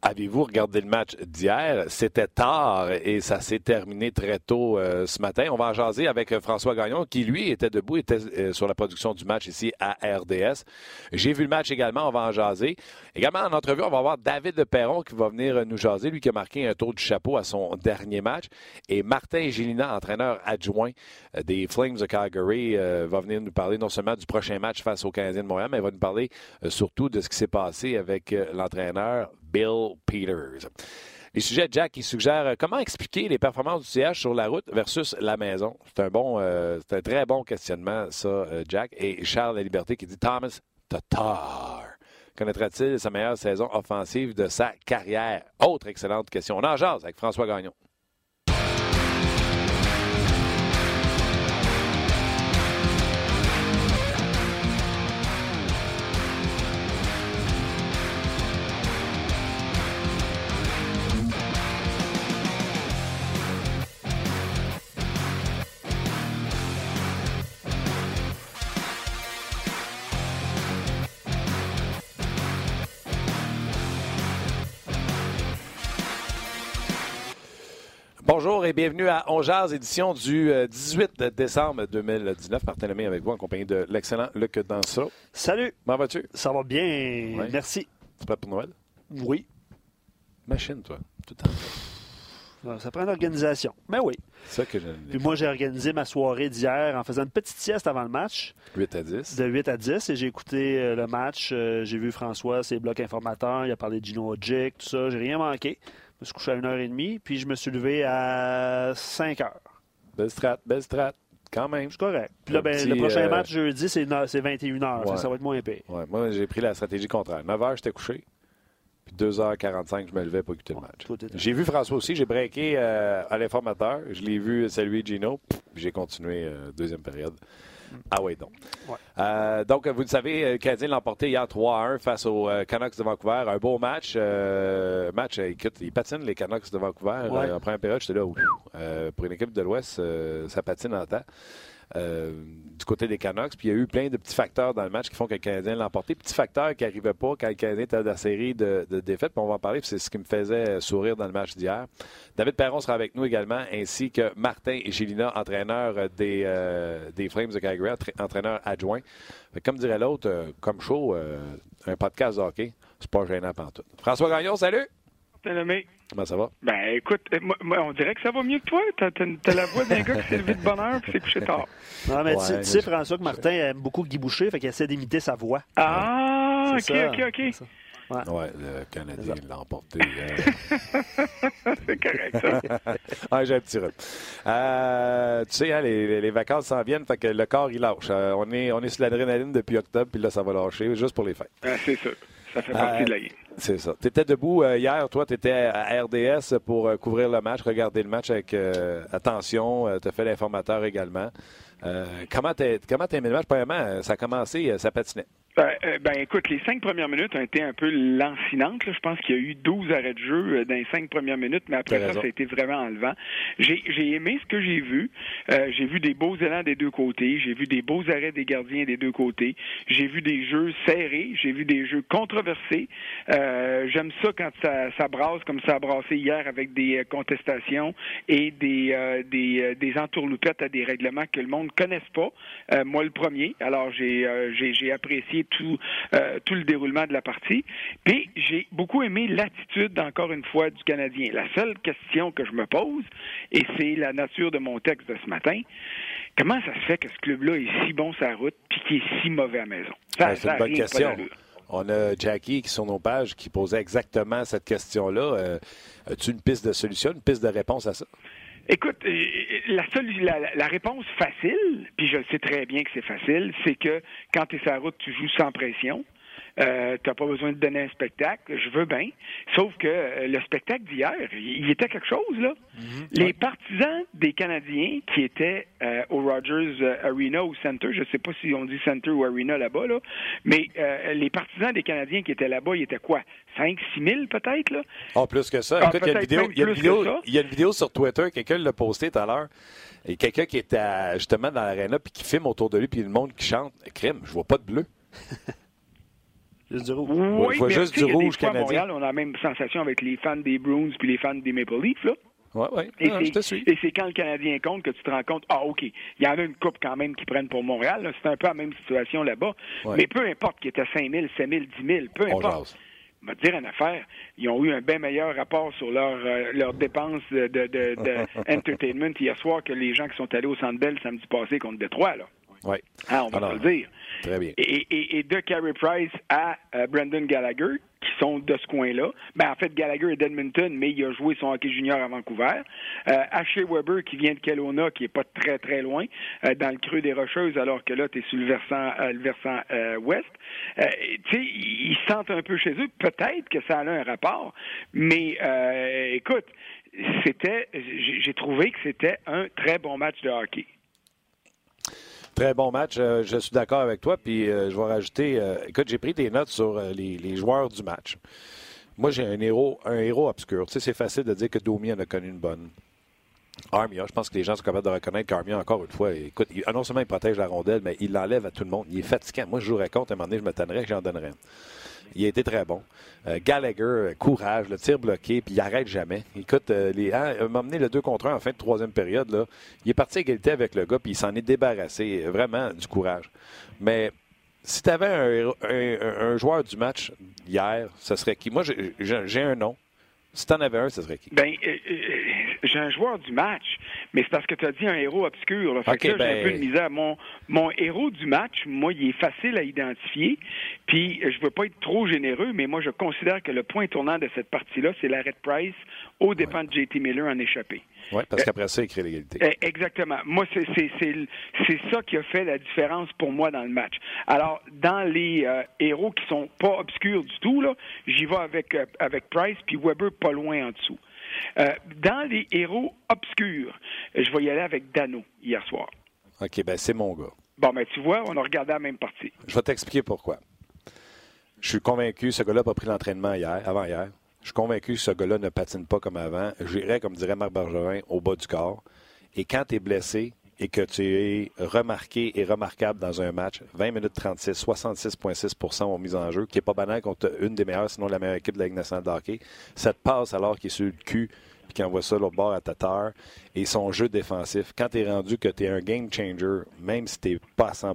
Avez-vous regardé le match d'hier? C'était tard et ça s'est terminé très tôt euh, ce matin. On va en jaser avec euh, François Gagnon qui, lui, était debout, était euh, sur la production du match ici à RDS. J'ai vu le match également, on va en jaser. Également en entrevue, on va voir David de Perron qui va venir nous jaser, lui qui a marqué un tour du chapeau à son dernier match. Et Martin Gélina, entraîneur adjoint des Flames de Calgary, va venir nous parler non seulement du prochain match face aux Canadiens de Montréal, mais va nous parler surtout de ce qui s'est passé avec l'entraîneur Bill Peters. Les sujets, Jack, il suggère euh, comment expliquer les performances du CH sur la route versus la maison? C'est un bon, euh, c'est un très bon questionnement, ça, euh, Jack. Et Charles La Liberté qui dit Thomas Tatar. Connaîtra-t-il sa meilleure saison offensive de sa carrière? Autre excellente question. On en jase avec François Gagnon. Et bienvenue à On édition du 18 euh, décembre 2019. Martin Lemay avec vous en compagnie de l'excellent Luc Danseau. Salut. Comment vas-tu? Ça va bien. Merci. Tu prêt pour Noël? Oui. Machine, toi. Tout le temps. Ça prend une organisation. Mais oui. C'est ça que j'aime. Puis moi, j'ai organisé ma soirée d'hier en faisant une petite sieste avant le match. 8 à 10. De 8 à 10. Et j'ai écouté euh, le match. Euh, j'ai vu François, ses blocs informateurs. Il a parlé de Gino Ojik, tout ça. J'ai rien manqué. Je me suis couché à 1h30, puis je me suis levé à 5h. Belle strat, belle strat. Quand même. C'est correct. Puis là, ben, le prochain euh, match jeudi, c'est 21h. Ça, va être moins épais. Ouais. Moi, j'ai pris la stratégie contraire. 9h, j'étais couché. Puis 2h45, je me levais pour écouter le match. J'ai vu François aussi. J'ai breaké euh, à l'informateur. Je l'ai vu saluer Gino. Puis j'ai continué euh, deuxième période. Ah oui, donc. Euh, donc, vous le savez, le Canadien l'a emporté hier 3-1 face aux euh, Canucks de Vancouver. Un beau match. Euh, match, écoute, ils patinent les Canucks de Vancouver. en première période, j'étais là, pour une équipe de l'Ouest, ça patine en temps. Euh, du côté des Canucks. Puis il y a eu plein de petits facteurs dans le match qui font que le Canadien l'a emporté. Petits facteurs qui n'arrivaient pas quand le Canadien était dans la série de, défaites. On va en parler, c'est ce qui me faisait sourire dans le match d'hier. David Perron sera avec nous également, ainsi que Martin et Gélina, entraîneurs des, euh, des Flames de Calgary, entraîneurs adjoints. Comme dirait l'autre, euh, comme show, un podcast de hockey, c'est pas gênant tout. François Gagnon, salut! Comment ça va? Ben, écoute, euh, moi, on dirait que ça va mieux que toi. T'as, as, la voix d'un gars qui s'est levé de bonne heure et s'est couché tard. Non, mais tu, sais, François, que Martin aime beaucoup Guy Boucher, fait qu'il essaie d'imiter sa voix. Ah, OK, OK, OK, Ouais. le Canadien l'a emporté. c'est correct, ça. ah, j'ai un petit rhume. Euh, tu sais, hein, les, les, vacances s'en viennent, fait que le corps, il lâche. Euh, on, est, on est sur l'adrénaline depuis octobre, puis là, ça va lâcher, juste pour les fêtes. Ah, c'est sûr. Ça fait partie de la game. C'est ça. Tu étais debout euh, hier, toi, tu étais à RDS pour euh, couvrir le match, regarder le match avec euh, attention. tu as fait l'informateur également. comment tu as aimé le match? Premièrement, ça a commencé, ça patinait. Ben, euh, ben, écoute, les cinq premières minutes ont été un peu lancinantes. Je pense qu'il y a eu 12 arrêts de jeu euh, dans les cinq premières minutes, mais après ça, ça a été vraiment enlevant. J'ai aimé ce que j'ai vu. Euh, j'ai vu des beaux élans des deux côtés. J'ai vu des beaux arrêts des gardiens des deux côtés. J'ai vu des jeux serrés. J'ai vu des jeux controversés. J'aime ça quand ça, ça, brasse comme ça a brassé hier avec des contestations et des, des, des entourloupettes à des règlements que le monde connaisse pas. moi, le premier. Alors, j'ai j'ai apprécié tout, euh, tout le déroulement de la partie. Puis j'ai beaucoup aimé l'attitude, encore une fois, du Canadien. La seule question que je me pose, et c'est la nature de mon texte de ce matin, comment ça se fait que ce club-là est si bon sa route puis qu'il est si mauvais à la maison? Ça, c'est une bonne question. On a Jackie qui, sur nos pages, qui posait exactement cette question-là. Euh, as-tu une piste de solution, une piste de réponse à ça? Écoute, la, la, la, réponse facile, puis je sais très bien que c'est facile, c'est que quand tu es sur la route, tu joues sans pression. Euh, tu n'as pas besoin de donner un spectacle, je veux bien. Sauf que euh, le spectacle d'hier, il était quelque chose, là. Mhm. Les partisans des Canadiens qui étaient euh, au Rogers Arena ou Center, je ne sais pas si on dit Center ou Arena là-bas, là, mais les partisans des Canadiens qui étaient là-bas, ils étaient quoi? 5 6 000 peut-être, là? Oh, plus que ça. Ah, Écoute, il y, a une vidéo, il, y a une vidéo, il y a une vidéo sur Twitter, quelqu'un l'a posté tout à l'heure. Et quelqu'un qui était justement dans l'aréna puis qui filme autour de lui puis le monde qui chante. Crime, je vois pas de bleu. Juste du rouge. Oui, je vois juste du rouge canadien. Montréal, on a la même sensation avec les fans des Bruins puis les fans des Maple Leafs. Là. Oui, oui. Et c'est quand le Canadien compte que tu te rends compte, ah, OK, il y en a une coupe quand même qui prennent pour Montréal. C'est un peu la même situation là-bas. Mais peu importe qu'il était 5 000, 7 000, 10 000, peu importe. Je vais te dire une affaire, ils ont eu un bien meilleur rapport sur leurs leur euh, dépenses de, de, de, entertainment hier soir que les gens qui sont allés au Centre Bell samedi passé contre Détroit. Là. Oui. Ah, on va le dire. Très bien. Et, de Carey Price à euh, Brandon Gallagher, qui sont de ce coin-là. Ben, en fait, Gallagher est d'Edmonton, mais il a joué son hockey junior à Vancouver. Euh, Ashley Weber, qui vient de Kelowna, qui est pas très, très loin, euh, dans le creux des Rocheuses, alors que là, tu es sur le versant, euh, le versant ouest. tu sais, ils se sentent un peu chez eux. Peut-être que ça a un rapport, mais écoute, c'était, j'ai trouvé que c'était un très bon match de hockey. Très bon match. Euh, je suis d'accord avec toi. Puis euh, je vais rajouter. Euh, écoute, j'ai pris des notes sur les, joueurs du match. Moi, j'ai un héros, un héros obscur. Tu sais, c'est facile de dire que Domi en a connu une bonne. Armia, je pense que les gens sont capables de reconnaître qu'Armia, encore une fois, écoute, ah, non seulement il protège la rondelle, mais il l'enlève à tout le monde. Il est fatigant. Moi, je jouerais contre, à un moment donné, je me tannerais que j'en donnerais. Il a été très bon. Euh, Gallagher, euh, courage, le tir bloqué, puis il arrête jamais. Écoute, euh, les, hein, il m'a amené le 2 contre 1 en fin de troisième période. Là. Il est parti à égalité avec le gars, puis il s'en est débarrassé. Vraiment du courage. Mais si tu avais un, joueur du match hier, ce serait qui? Moi, j'ai un nom. Si tu en avais un, ce serait qui? Ben, j'ai un joueur du match, mais c'est parce que tu as dit un héros obscur. Là. Fait que j'ai un ben, peu de misère. Mon, mon héros du match, moi, il est facile à identifier. Puis, je veux pas être trop généreux, mais moi, je considère que le point tournant de cette partie-là, c'est l'arrêt de Price au dépens de JT Miller en échappé. Oui, parce qu'après ça, il crée l'égalité. Eh, exactement. Moi, c'est ça qui a fait la différence pour moi dans le match. Alors, dans les euh, héros qui sont pas obscurs du tout, là, j'y vais avec, euh, avec Price, puis Weber pas loin en dessous. Euh, dans les héros obscurs, je vais y aller avec Dano hier soir. OK, ben c'est mon gars. Bon, ben tu vois, on a regardé la même partie. Je vais t'expliquer pourquoi. Je suis convaincu, ce gars-là n'a pas pris l'entraînement hier, avant hier. Je suis convaincu que ce gars-là ne patine pas comme avant. J'irais, comme dirait Marc Bergerin, au bas du corps. Et quand tu es blessé, et que tu es remarqué et remarquable dans un match, 20 minutes 36, 66,6% ont mis en jeu, qui n'est pas banal contre une des meilleures, sinon la meilleure équipe de la Ligue nationale de hockey. Ça te passe alors qu'il est sur le cul puis qu'il envoie ça l'autre bord à ta terre. Et son jeu défensif, quand tu es rendu que tu es un game changer, même si tu n'es pas à 100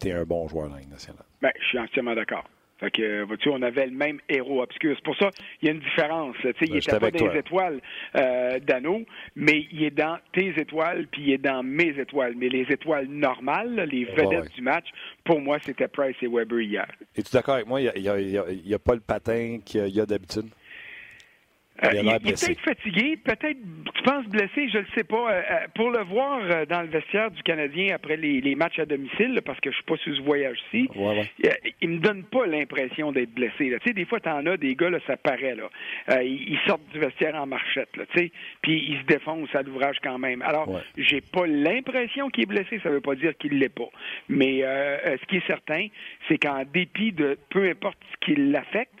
tu es un bon joueur dans la Ligue nationale. Bien, je suis entièrement d'accord. Fait que, vois-tu, on avait le même héros obscur. C'est pour ça il y a une différence. sais, il n'était pas dans les étoiles euh, d'Anneau, mais il est dans tes étoiles, puis il est dans mes étoiles. Mais les étoiles normales, les vedettes du match, pour moi, c'était Price et Weber hier. Es-tu d'accord avec moi? Il n'y a, pas le patin qu'il y a d'habitude? Euh, il, est peut-être fatigué, peut-être, tu penses blessé, je ne le sais pas. Euh, euh, pour le voir dans le vestiaire du Canadien après les, matchs à domicile, parce que je suis pas sur ce voyage-ci, il me donne pas l'impression d'être blessé. Tu sais, des fois, tu en as des gars, là, ça paraît. Là. ils, sortent du vestiaire en marchette, là, tu sais, puis ils se défoncent à l'ouvrage quand même. Alors, j'ai pas l'impression qu'il est blessé, ça veut pas dire qu'il l'est pas. Mais ce qui est certain, c'est qu'en dépit de peu importe ce qui l'affecte,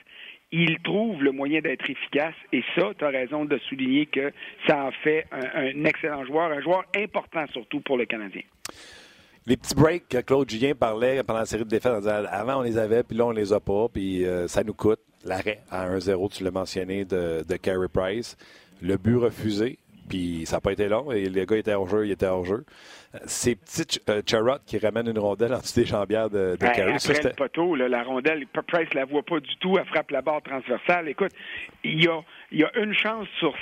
il trouve le moyen d'être efficace. Et ça, tu as raison de souligner que ça en fait un, excellent joueur, un joueur important surtout pour le Canadien. Les petits breaks que Claude Julien parlait pendant la série de défaites, avant on les avait, puis là on les a pas, puis euh, ça nous coûte. L'arrêt à 1-0, tu l'as mentionné, de, de Carey Price. Le but refusé, puis ça n'a pas été long. Et les gars étaient hors jeu, ils étaient hors jeu. Ces petits euh, qui ramènent une rondelle en dessous des jambières de, de ben, Carey. Après le poteau, la rondelle, Price la voit pas du tout. Elle frappe la barre transversale. Écoute, il y a, il y a une chance sur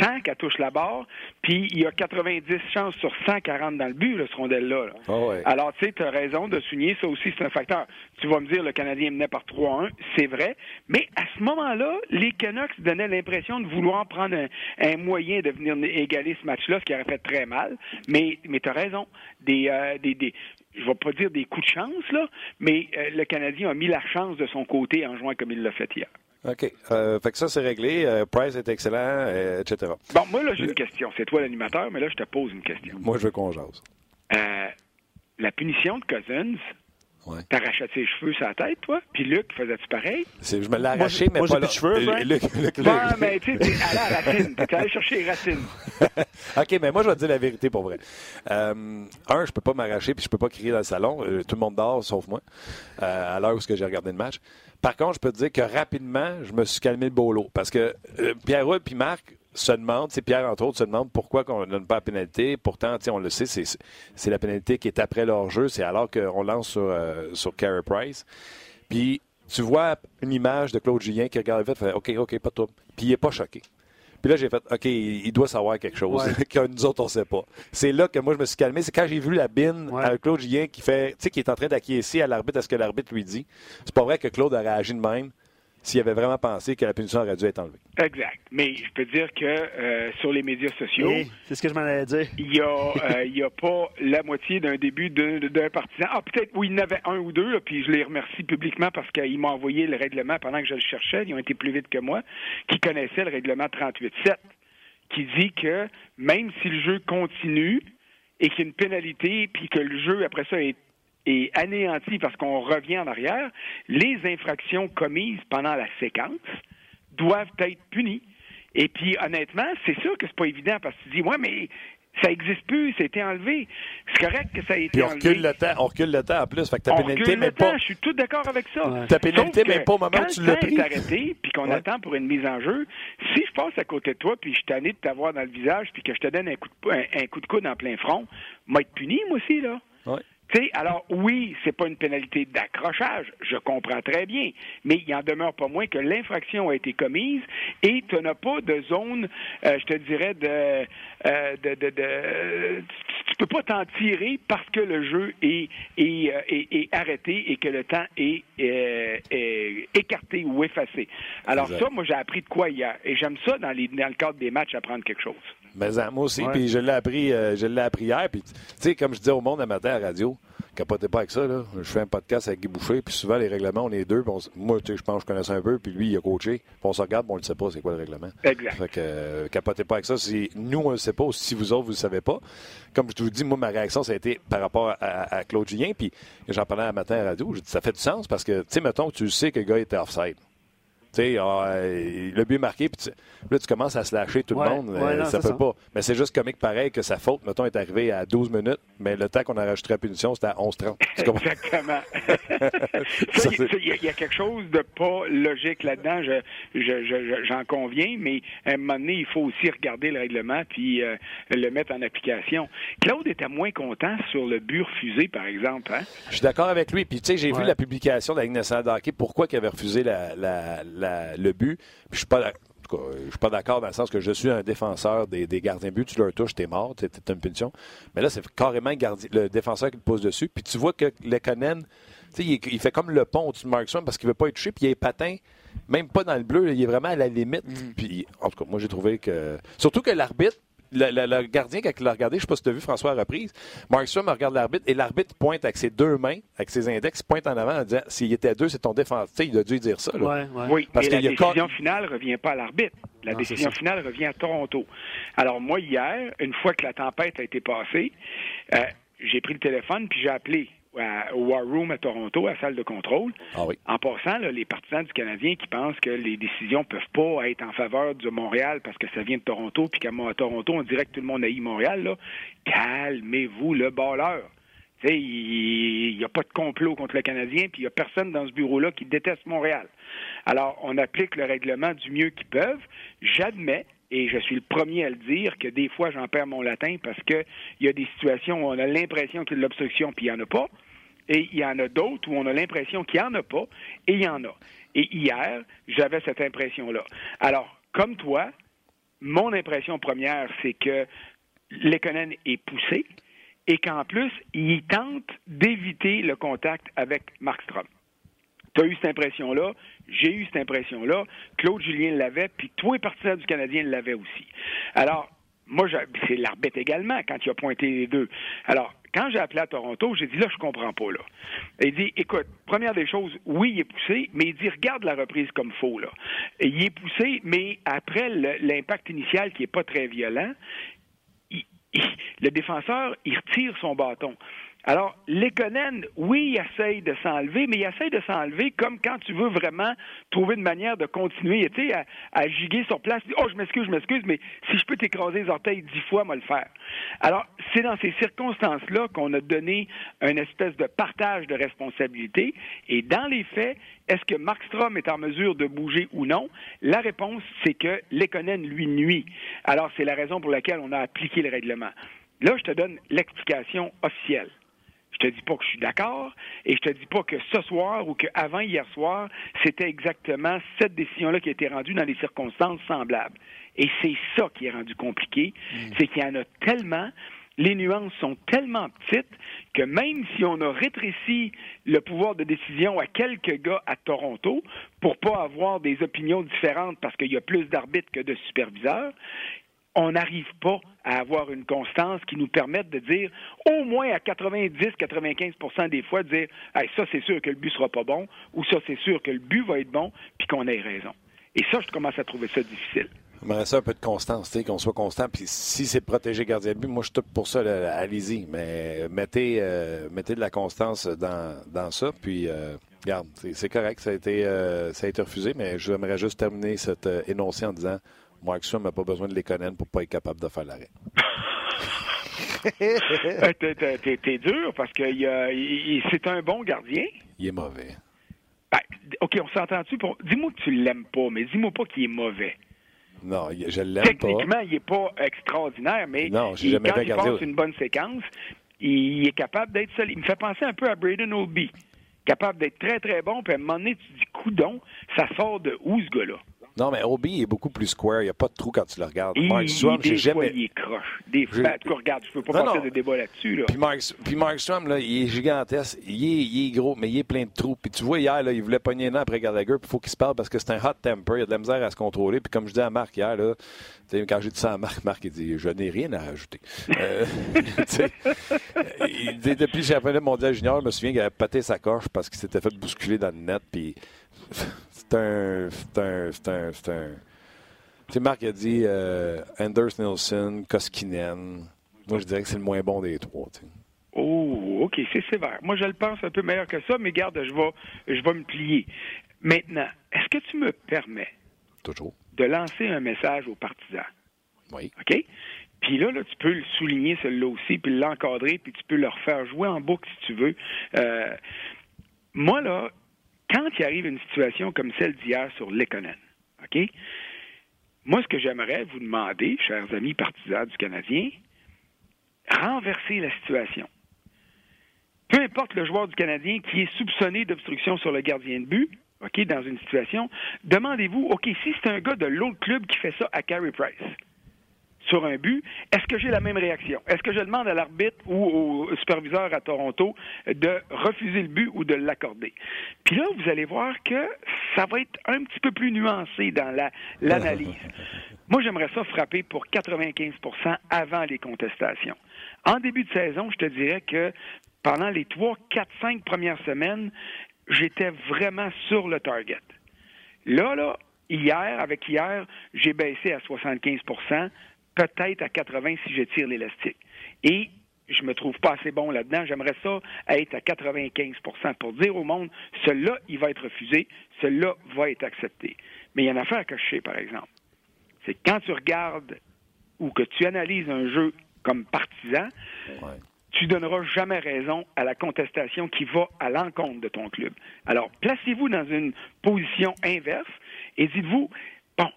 100 qu'elle touche la barre, puis il y a 90 chances sur 140 dans le but, ce rondelle-là. Ah Alors, tu sais, tu as raison de souligner, ça aussi, c'est un facteur. Tu vas me dire, le Canadien menait par 3-1, c'est vrai, mais à ce moment-là, les Canucks donnaient l'impression de vouloir prendre un, moyen de venir égaler ce match-là, ce qui aurait fait très mal, mais, mais tu as raison. Des, euh, des, des, je vais pas dire des coups de chance, là, mais euh, le Canadien a mis la chance de son côté en jouant comme il l'a fait hier. OK. Euh, fait que ça, c'est réglé. Euh, Price est excellent, euh, etc. Bon, moi, là, j'ai une question. C'est toi l'animateur, mais là, je te pose une question. Moi, je veux qu'on jase. la punition de Cousins, Ouais. T'arrachais ses cheveux sur la tête, toi? Puis Luc, faisais-tu pareil? Je me l'ai arraché, mais moi, pas là. cheveux, Luc, Luc, Luc, mais tu sais, t'es allé à la racine. T'es allé chercher les racines. OK, mais moi, je vais te dire la vérité pour vrai. Euh, un, je peux pas m'arracher puis je peux pas crier dans le salon. Euh, tout le monde dort, sauf moi, euh, à l'heure où j'ai regardé le match. Par contre, je peux te dire que rapidement, je me suis calmé le bolo. Parce que euh, Pierre-Roux puis Marc se demandent, c'est Pierre entre autres, se demande pourquoi on ne donne pas la pénalité. Pourtant, on le sait, c'est la pénalité qui est après leur jeu. C'est alors qu'on lance sur, euh, sur Carey Price. Puis tu vois une image de Claude Julien qui regarde le fait, OK, OK, pas toi. Puis il n'est pas choqué. Puis là, j'ai fait, OK, il doit savoir quelque chose que nous autres, on ne sait pas. C'est là que moi, je me suis calmé. C'est quand j'ai vu la bine avec Claude Julien qui fait, tu sais, qui est en train d'acquiescer à l'arbitre à ce que l'arbitre lui dit. C'est pas vrai que Claude a réagi de même s'il avait vraiment pensé que la punition aurait dû être enlevée. Exact. Mais je peux dire que euh, sur les médias sociaux, c'est ce que je m'en allais dire. Il n'y a, euh, a pas la moitié d'un début d'un partisan. Ah, peut-être, oui, il y en avait un ou deux, puis je les remercie publiquement parce qu'ils m'ont envoyé le règlement pendant que je le cherchais. Ils ont été plus vite que moi, qui connaissaient le règlement 38-7, qui dit que même si le jeu continue et qu'il y a une pénalité, puis que le jeu, après ça, est est anéanti parce qu'on revient en arrière, les infractions commises pendant la séquence doivent être punies. Et puis, honnêtement, c'est sûr que c'est pas évident parce que tu dis, ouais, mais ça n'existe plus, ça a été enlevé. C'est correct que ça ait été Puis on recule le temps, on recule le temps en plus. Fait que ta pénalité, mais pas. Je suis tout d'accord avec ça. Ta pénalité, mais pas au moment où tu l'as pris. Quand arrêté, puis qu'on attend pour une mise en jeu, si je passe à côté de toi, puis je t'année de t'avoir dans le visage, puis que je te donne un coup de, un, coup de coude en plein front, moi être puni, moi aussi, là. Ouais alors oui, c'est pas une pénalité d'accrochage, je comprends très bien, mais il en demeure pas moins que l'infraction a été commise et tu n'as pas de zone, euh, je te dirais, de, euh, de, de, de, tu peux pas t'en tirer parce que le jeu est, est, euh, est, arrêté et que le temps est, écarté ou effacé. Alors ça, moi j'ai appris de quoi hier et j'aime ça dans, les, dans le cadre des matchs apprendre quelque chose. Mais moi aussi, puis je l'ai appris, euh, je l'ai appris hier. Puis, tu sais, comme je disais au monde un matin à la radio, capotez pas avec ça. Là. Je fais un podcast avec Guy Boucher, puis souvent les règlements, on est deux. moi, tu sais, je pense que je connais ça un peu, puis lui, il a coaché. Puis on se regarde, on ne sait pas c'est quoi le règlement. Exact. Fait que euh, capotez pas avec ça. Si nous, on ne le sait pas, ou si vous autres, vous ne le savez pas. Comme je vous dis, moi, ma réaction, ça a été par rapport à, Claude Julien, puis j'en parlais un matin à la radio. Je dis, ça fait du sens parce que, tu sais, mettons, tu sais que le gars était offside. Sais, le but marqué, puis là, tu commences à se lâcher tout le monde. Euh, ça peut pas. Mais c'est juste comique pareil que sa faute, mettons, est arrivée à 12 minutes, mais le temps qu'on a rajouté la punition, c'était à 11-30. Exactement. Il y, a quelque chose de pas logique là-dedans, j'en conviens, mais à un moment donné, il faut aussi regarder le règlement puis euh, le mettre en application. Claude était moins content sur le but refusé, par exemple. Hein? Je suis d'accord avec lui. Puis, tu sais, j'ai vu la publication de la Ligue nationale pourquoi il avait refusé la le but. je suis pas je suis pas d'accord dans le sens que je suis un défenseur des, gardiens but. Tu leur touches, t'es mort, c'est une punition. Mais là, c'est carrément le défenseur qui te pose dessus. Puis tu vois que Lekonen, il, il fait comme le pont au-dessus de Markstrom parce qu'il veut pas être touché. Puis il est patin, même pas dans le bleu. il est vraiment à la limite. Mm. Puis en tout cas, moi, j'ai trouvé que. Surtout que l'arbitre, le, gardien, quand il l'a regardé, je ne sais pas si tu as vu François à reprise, Markstrom regarde l'arbitre et l'arbitre pointe avec ses deux mains, avec ses index, pointe en avant en disant s'il était deux, c'est ton défenseur. Il a dû dire ça. Oui, parce que la décision finale ne revient pas à l'arbitre. La décision finale revient à Toronto. Alors moi, hier, une fois que la tempête a été passée, euh, j'ai pris le téléphone puis j'ai appelé au War Room à Toronto, à la salle de contrôle. Ah en passant, les partisans du Canadien qui pensent que les décisions peuvent pas être en faveur de Montréal parce que ça vient de Toronto, puis qu'à Toronto, on dirait que tout le monde haït Montréal, calmez-vous le balleur. Il n'y a pas de complot contre le Canadien, puis il n'y a personne dans ce bureau-là qui déteste Montréal. Alors, on applique le règlement du mieux qu'ils peuvent. J'admets et je suis le premier à le dire, que des fois, j'en perds mon latin parce qu'il y a des situations où on a l'impression qu'il y a de l'obstruction, puis il n'y en a pas. Et il y en a d'autres où on a l'impression qu'il n'y en a pas, et il y en a. Et hier, j'avais cette impression-là. Alors, comme toi, mon impression première, c'est que Lekonen est poussé et qu'en plus, il tente d'éviter le contact avec Markstrom. Tu as eu cette impression-là, j'ai eu cette impression-là, Claude Julien l'avait, puis tous les partisans du Canadien l'avaient aussi. Alors, moi, c'est l'arbitre également quand il a pointé les deux. Alors, quand j'ai appelé à Toronto, j'ai dit là, je comprends pas là. Il dit, écoute, première des choses, oui, il est poussé, mais il dit, regarde la reprise comme faux là. il est poussé, mais après l'impact initial qui est pas très violent, le défenseur, il retire son bâton. Alors, Lekonen, oui, il essaye de s'enlever, mais il essaye de s'enlever comme quand tu veux vraiment trouver une manière de continuer, tu sais, à, giguer sur place. Oh, je m'excuse, je m'excuse, mais si je peux t'écraser les orteils dix fois, moi le faire. Alors, c'est dans ces circonstances-là qu'on a donné une espèce de partage de responsabilité. Et dans les faits, est-ce que Mark Strom est en mesure de bouger ou non? La réponse, c'est que Lekonen lui nuit. Alors, c'est la raison pour laquelle on a appliqué le règlement. Là, je te donne l'explication officielle. Je te dis pas que je suis d'accord et je te dis pas que ce soir ou qu'avant hier soir, c'était exactement cette décision-là qui a été rendue dans des circonstances semblables. Et c'est ça qui est rendu compliqué, mm. c'est qu'il y en a tellement, les nuances sont tellement petites que même si on a rétréci le pouvoir de décision à quelques gars à Toronto pour pas avoir des opinions différentes parce qu'il y a plus d'arbitres que de superviseurs, on n'arrive pas à avoir une constance qui nous permette de dire, au moins à 90-95% des fois, de dire, ça, c'est sûr que le but sera pas bon, ou ça, c'est sûr que le but va être bon, puis qu'on ait raison. Et ça, je commence à trouver ça difficile. Mais ça un peu de constance, qu'on soit constant. Puis si c'est protéger gardien de but, moi je suis pour ça, allez-y. Mais mettez, euh, mettez de la constance dans, dans ça. Puis euh, regarde, c'est correct, ça a été euh, ça a été refusé, mais j'aimerais juste terminer cet énoncé en disant Mark Strom n'a pas besoin de l'économie pour pas être capable de faire l'arrêt. T'es dur parce que c'est un bon gardien. Il est mauvais. Ben, OK, on s'entend-tu pour. Dis-moi que tu l'aimes pas, mais dis-moi pas qu'il est mauvais. Non, je l'aime pas. Techniquement, il n'est pas extraordinaire, mais non, il, quand il passe une bonne séquence, il est capable d'être seul. Il me fait penser un peu à Braden Oldby. Capable d'être très, très bon, puis à un moment donné, tu dis, coudon, ça sort de où, ce gars-là? Non, mais Obi est beaucoup plus square. Il n'y a pas de trou quand tu le regardes. Il, Mark Strom, j'ai jamais. il est croche. Des fois, je... regarde, je peux pas passer de débat là-dessus. Là. Puis, Mark, puis Mark Strom, là, il est gigantesque. Il est, il est, gros, mais il est plein de trous. Puis tu vois, hier, là, il voulait pogner un an après Gallagher. Puis il faut qu'il se parle parce que c'est un hot temper. Il a de la misère à se contrôler. Puis comme je dis à Marc hier, là, quand j'ai dit ça à Marc, Marc, il dit Je n'ai rien à rajouter. euh, il, depuis le championnat mondial junior, je me souviens qu'il avait pété sa coche parce qu'il s'était fait bousculer dans le net. Puis c'est un. C'est un. C'est un. C'est un tu sais, Marc a dit euh, Anders Nielsen, Koskinen. Moi, je dirais que c'est le moins bon des trois. Oh, OK, c'est sévère. Moi, je le pense un peu meilleur que ça, mais garde, je vais, je vais me plier. Maintenant, est-ce que tu me permets Toujours. de lancer un message aux partisans? Oui. OK? Puis là, là, tu peux le souligner, celui-là aussi, puis l'encadrer, puis tu peux le refaire jouer en boucle si tu veux. Euh, moi, là, quand il arrive une situation comme celle d'hier sur l'Econen, OK? Moi, ce que j'aimerais vous demander, chers amis partisans du Canadien, renverser la situation. Peu importe le joueur du Canadien qui est soupçonné d'obstruction sur le gardien de but, OK, dans une situation, demandez-vous, OK, si c'est un gars de l'autre club qui fait ça à Carey Price, sur un but, est-ce que j'ai la même réaction? Est-ce que je demande à l'arbitre ou au superviseur à Toronto de refuser le but ou de l'accorder? Puis là, vous allez voir que ça va être un petit peu plus nuancé dans l'analyse. Moi, j'aimerais ça frapper pour 95% avant les contestations. En début de saison, je te dirais que pendant les 3, 4, 5 premières semaines, j'étais vraiment sur le target. Là, là, hier, avec hier, j'ai baissé à 75 peut-être à 80 si je tire l'élastique. Et je me trouve pas assez bon là-dedans. J'aimerais ça être à 95% pour dire au monde, celui-là, il va être refusé, celui-là va être accepté. Mais il y a une affaire que je sais, par exemple. C'est quand tu regardes ou que tu analyses un jeu comme partisan, tu donneras jamais raison à la contestation qui va à l'encontre de ton club. Alors, placez-vous dans une position inverse et dites-vous, bon,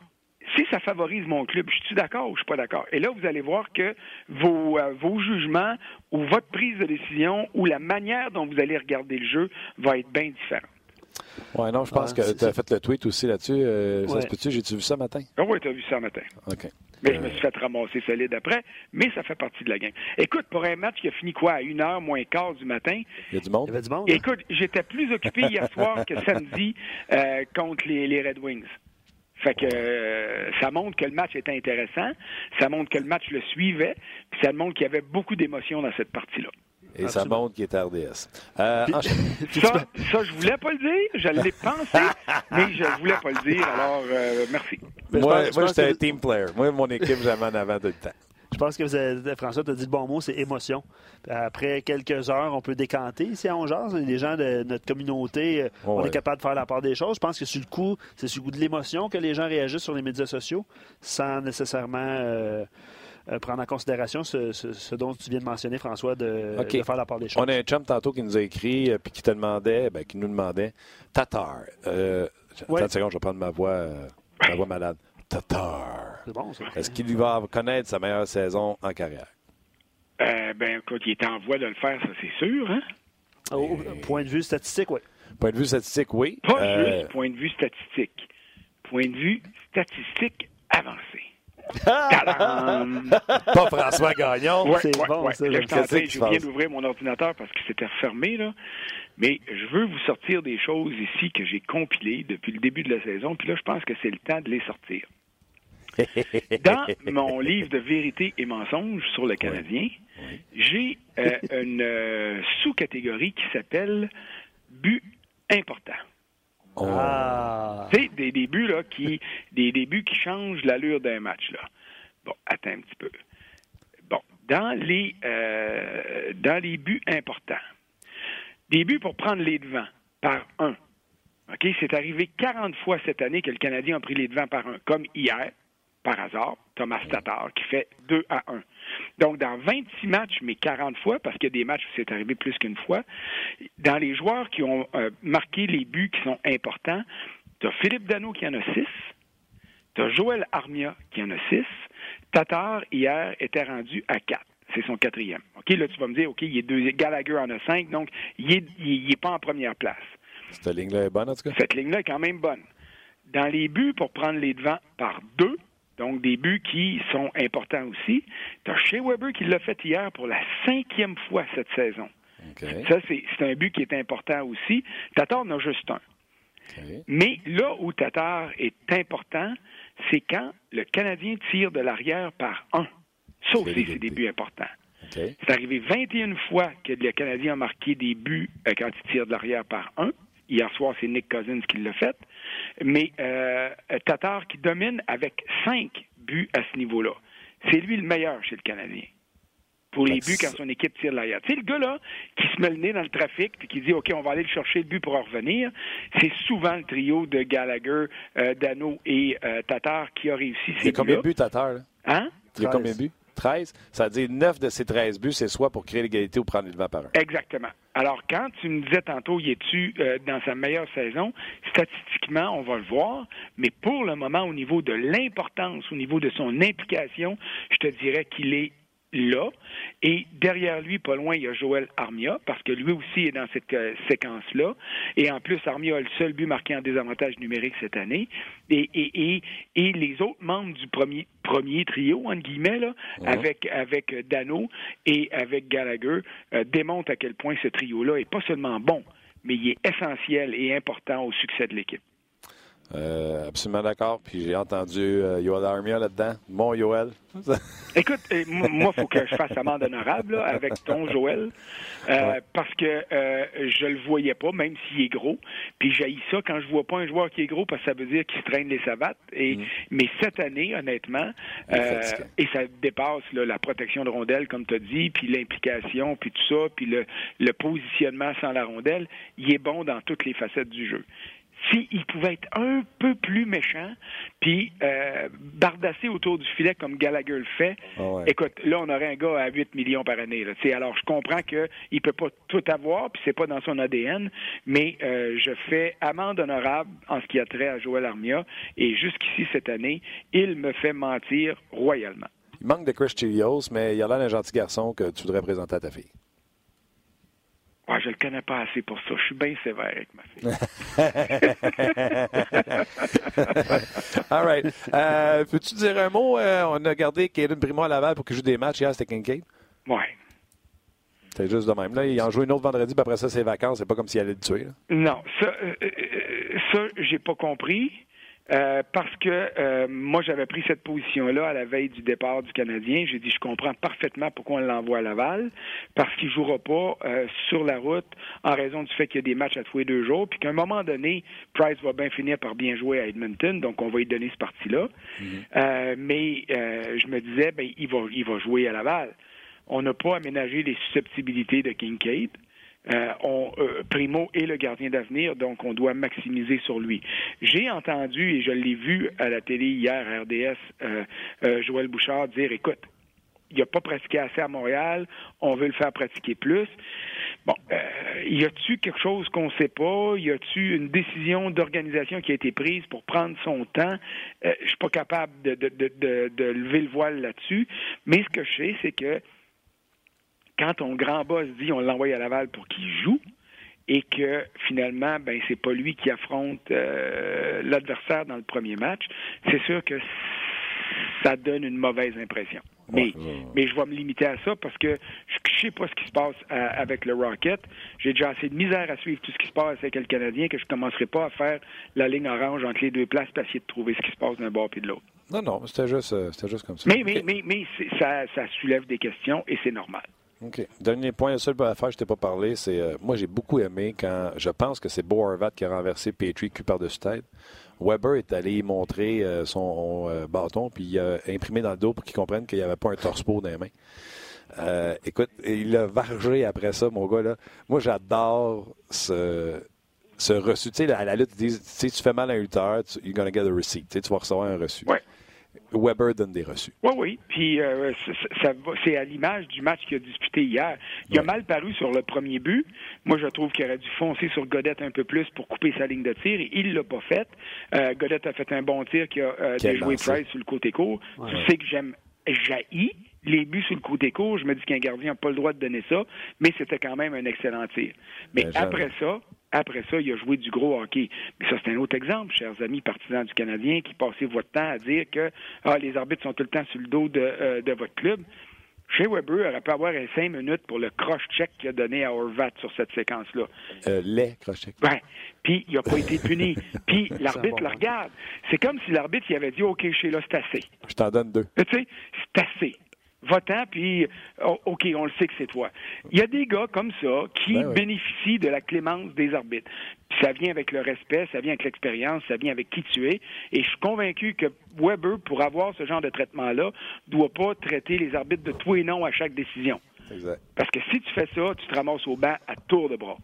si ça favorise mon club, je suis d'accord ou je suis pas d'accord? Et là, vous allez voir que vos, euh, vos jugements ou votre prise de décision ou la manière dont vous allez regarder le jeu va être bien différente. Oui, non, je pense que tu as fait le tweet aussi là-dessus. Euh, ça se peut-tu? J'ai-tu vu ça matin? Ah oui, tu as vu ça matin. OK. Mais je me suis fait ramasser solide après, mais ça fait partie de la game. Écoute, pour un match qui a fini quoi, à une heure moins quart du matin? Il y a du monde? Il y avait du monde. Écoute, j'étais plus occupé hier soir que samedi euh, contre les, les Red Wings. Fait que euh, ça montre que le match était intéressant, ça montre que le match le suivait, puis ça montre qu'il y avait beaucoup d'émotions dans cette partie-là. Et ça montre qu'il est RDS. Euh, ça, ça, je voulais pas le dire, je l'ai pensé, mais je voulais pas le dire, alors euh, merci. moi, moi j'étais un team player. Moi, mon équipe, j'avais en avant tout le temps. Je pense que vous avez, François, tu as dit le bon mot, c'est émotion. Après quelques heures, on peut décanter ici à Ongears. Les gens de notre communauté, euh, on est capable de faire la part des choses. Je pense que sur le coup, c'est sur le coup de l'émotion que les gens réagissent sur les médias sociaux sans nécessairement euh, euh, prendre en considération ce, dont tu viens de mentionner, François, de, faire la part des choses. On a un chum tantôt qui nous a écrit puis qui te demandait, ben, qui nous demandait Tatar. Euh, Attends seconde, je vais prendre ma voix, ma voix malade. Tatar. Est-ce qu'il va connaître sa meilleure saison en carrière? Euh, ben, quand il est en voie de le faire, ça c'est sûr, hein? Au point de vue statistique, oui. Point de vue statistique, oui. Pas euh, juste point de vue statistique. Point de vue statistique avancé. Pas François Gagnon. Ouais, c'est bon, ça. je, viens d'ouvrir mon ordinateur parce que c'était refermé, là. Mais je veux vous sortir des choses ici que j'ai compilées depuis le début de la saison. Puis là, je pense que c'est le temps de les sortir. Dans mon livre de vérité et mensonges sur le Canadien, j'ai euh, une euh, sous-catégorie qui s'appelle but important. Oh. Ah. Tu sais, des, débuts là, qui, des débuts qui changent l'allure d'un match. Là. Bon, attends un petit peu. Bon, dans les, euh, dans les buts importants, des buts pour prendre les devants par un. OK? C'est arrivé 40 fois cette année que le Canadien a pris les devants par un, comme hier, par hasard, Thomas Tatar, qui fait 2 à 1. Donc, dans 26 matchs, mais 40 fois, parce qu'il y a des matchs où c'est arrivé plus qu'une fois, dans les joueurs qui ont euh, marqué les buts qui sont importants, tu as Philippe Dano qui en a 6, tu as Joël Armia qui en a 6, Tatar, hier, était rendu à 4 c'est son quatrième. OK, là, tu vas me dire, OK, il est deux, Gallagher en a cinq, donc il n'est il, est pas en première place. Cette ligne-là est bonne, en tout cas? Cette ligne-là est quand même bonne. Dans les buts, pour prendre les devants par deux, donc, des buts qui sont importants aussi. Tu as Shea Weber qui l'a fait hier pour la cinquième fois cette saison. Ça, c'est un but qui est important aussi. Tatar en a juste un. Mais là où Tatar est important, c'est quand le Canadien tire de l'arrière par un. Ça aussi, c'est des buts importants. C'est arrivé 21 fois que le Canadien a marqué des buts euh, quand il tire de l'arrière par un. Hier soir, c'est Nick Cousins qui l'a fait. Mais euh, Tatar qui domine avec cinq buts à ce niveau-là. C'est lui le meilleur chez le Canadien. Pour les buts quand son équipe tire l'arrière. Tu sais, le gars-là qui se met le nez dans le trafic puis qui dit OK, on va aller chercher le but pour en revenir, c'est souvent le trio de Gallagher, euh, Dano et euh, Tatar qui a réussi ces buts. Il y a combien de buts, Tatar? Là? Hein? Il y a combien de buts? 13, ça veut dire 9 de ces 13 buts, c'est soit pour créer l'égalité ou prendre le devant par un. Exactement. Alors, quand tu me disais tantôt, il est-tu euh, dans sa meilleure saison, statistiquement, on va le voir, mais pour le moment, au niveau de l'importance, au niveau de son implication, je te dirais qu'il est là. Et derrière lui, pas loin, il y a Joël Armia, parce que lui aussi est dans cette euh, séquence-là. Et en plus, Armia a le seul but marqué en désavantage numérique cette année. Et, et, et, les autres membres du premier, premier trio, entre guillemets, là, avec, avec Dano et avec Gallagher, euh, démontrent à quel point ce trio-là est pas seulement bon, mais il est essentiel et important au succès de l'équipe. Euh, absolument d'accord. Puis j'ai entendu euh, Yoel Armia là-dedans. Mon Yoel. Écoute, euh, moi, il faut que je fasse amende honorable avec ton Joël. Parce que je le voyais pas, même s'il est gros. Puis j'ai ça quand je vois pas un joueur qui est gros, parce que ça veut dire qu'il se traîne les savates. Et, mm. Mais cette année, honnêtement, et ça dépasse la protection de rondelle, comme tu as dit, puis l'implication, puis tout ça, puis le, le positionnement sans la rondelle, il est bon dans toutes les facettes du jeu s'il pouvait être un peu plus méchant, puis euh, bardasser autour du filet comme Gallagher le fait, ah écoute, là, on aurait un gars à 8 millions par année. Là. Alors, je comprends qu'il ne peut pas tout avoir, puis c'est pas dans son ADN, mais euh, je fais amende honorable en ce qui a trait à Joël Armia, et jusqu'ici, cette année, il me fait mentir royalement. Il manque de Chris Chilios, mais il y a là un gentil garçon que tu voudrais présenter à ta fille. Ouais, je le connais pas assez pour ça. Je suis bien sévère avec ma fille. All right. Euh, peux-tu dire un mot? Euh, on a gardé Kaden Primo à Laval pour qu'il joue des matchs hier, c'était Kincaid. Oui. C'est juste de même. Là, il en joue une autre vendredi, puis après ça, c'est vacances. C'est pas comme s'il allait le tuer. Non, ça, euh, ça j'ai pas compris. Euh, parce que euh, moi, j'avais pris cette position-là à la veille du départ du Canadien. J'ai dit, je comprends parfaitement pourquoi on l'envoie à Laval, parce qu'il jouera pas euh, sur la route en raison du fait qu'il y a des matchs à tous les deux jours, puis qu'à un moment donné, Price va bien finir par bien jouer à Edmonton, donc on va lui donner ce parti-là. Mm-hmm. mais je me disais, ben, il va, il va jouer à Laval. On n'a pas aménagé les susceptibilités de Kincaid. Euh, on, euh, Primo est le gardien d'avenir, donc on doit maximiser sur lui. J'ai entendu, et je l'ai vu à la télé hier à RDS, euh, Joël Bouchard dire, écoute, il n'a pas pratiqué assez à Montréal, on veut le faire pratiquer plus. Bon, y a-tu quelque chose qu'on ne sait pas? Y a-tu une décision d'organisation qui a été prise pour prendre son temps? Je je suis pas capable de, de, de, de lever le voile là-dessus, mais ce que je sais, c'est que quand ton grand boss dit on l'envoie à Laval pour qu'il joue, et que finalement, ben c'est pas lui qui affronte euh, l'adversaire dans le premier match, c'est sûr que ça donne une mauvaise impression. Mais, mais je vais me limiter à ça parce que je sais pas ce qui se passe avec le Rocket. J'ai déjà assez de misère à suivre tout ce qui se passe avec le Canadien que je commencerai pas à faire la ligne orange entre les deux places pour essayer de trouver ce qui se passe d'un bord et de l'autre. Non, non, c'était juste, euh, juste comme ça. Mais, mais, mais, mais ça, ça soulève des questions et c'est normal. Dernier point, le seul affaire que je t'ai pas parlé, c'est euh, moi j'ai beaucoup aimé quand je pense que c'est Bo qui a renversé Petrie cul par-dessus tête. Weber est allé montrer euh, son euh, bâton, puis il a imprimé dans le dos pour qu'il comprenne qu'il n'y avait pas un torse-peau dans les mains. écoute, il a vargé après ça, mon gars. là. Moi, j'adore ce, reçu. Tu sais, à la lutte, ils tu fais mal à un lutteur, you're gonna get a receipt. Tu, vas recevoir un reçu. Ouais. Weber donne des reçus. Oui, oui. Puis euh, c'est à l'image du match qu'il a disputé hier. Il a mal paru sur le premier but. Moi, je trouve qu'il aurait dû foncer sur Godette un peu plus pour couper sa ligne de tir. Il l'a pas fait. Euh, Godette a fait un bon tir qui a euh, déjoué Price sur le côté court. Tu sais que j'aime jaillit les buts sur le côté court. Je me dis qu'un gardien n'a pas le droit de donner ça, mais c'était quand même un excellent tir. Mais ben, après ça, après ça, il a joué du gros hockey. Mais ça, c'est un autre exemple, chers amis partisans du Canadien, qui passez votre temps à dire que ah, les arbitres sont tout le temps sur le dos de, euh, de votre club. Chez Weber aurait pu avoir un cinq minutes pour le cross-check qu'il a donné à Horvat sur cette séquence-là. Euh, les cross-check. Ouais. Puis, il n'a pas été puni. Puis, l'arbitre le regarde. C'est comme si l'arbitre il avait dit OK, chez là, c'est assez. Je t'en donne deux. Tu sais, c'est assez votant, puis oh, OK, on le sait que c'est toi. Il y a des gars comme ça qui ben bénéficient de la clémence des arbitres. ça vient avec le respect, ça vient avec l'expérience, ça vient avec qui tu es. Et je suis convaincu que Weber, pour avoir ce genre de traitement-là, doit pas traiter les arbitres de tout et non à chaque décision. Parce que si tu fais ça, tu te ramasses au banc à tour de bras.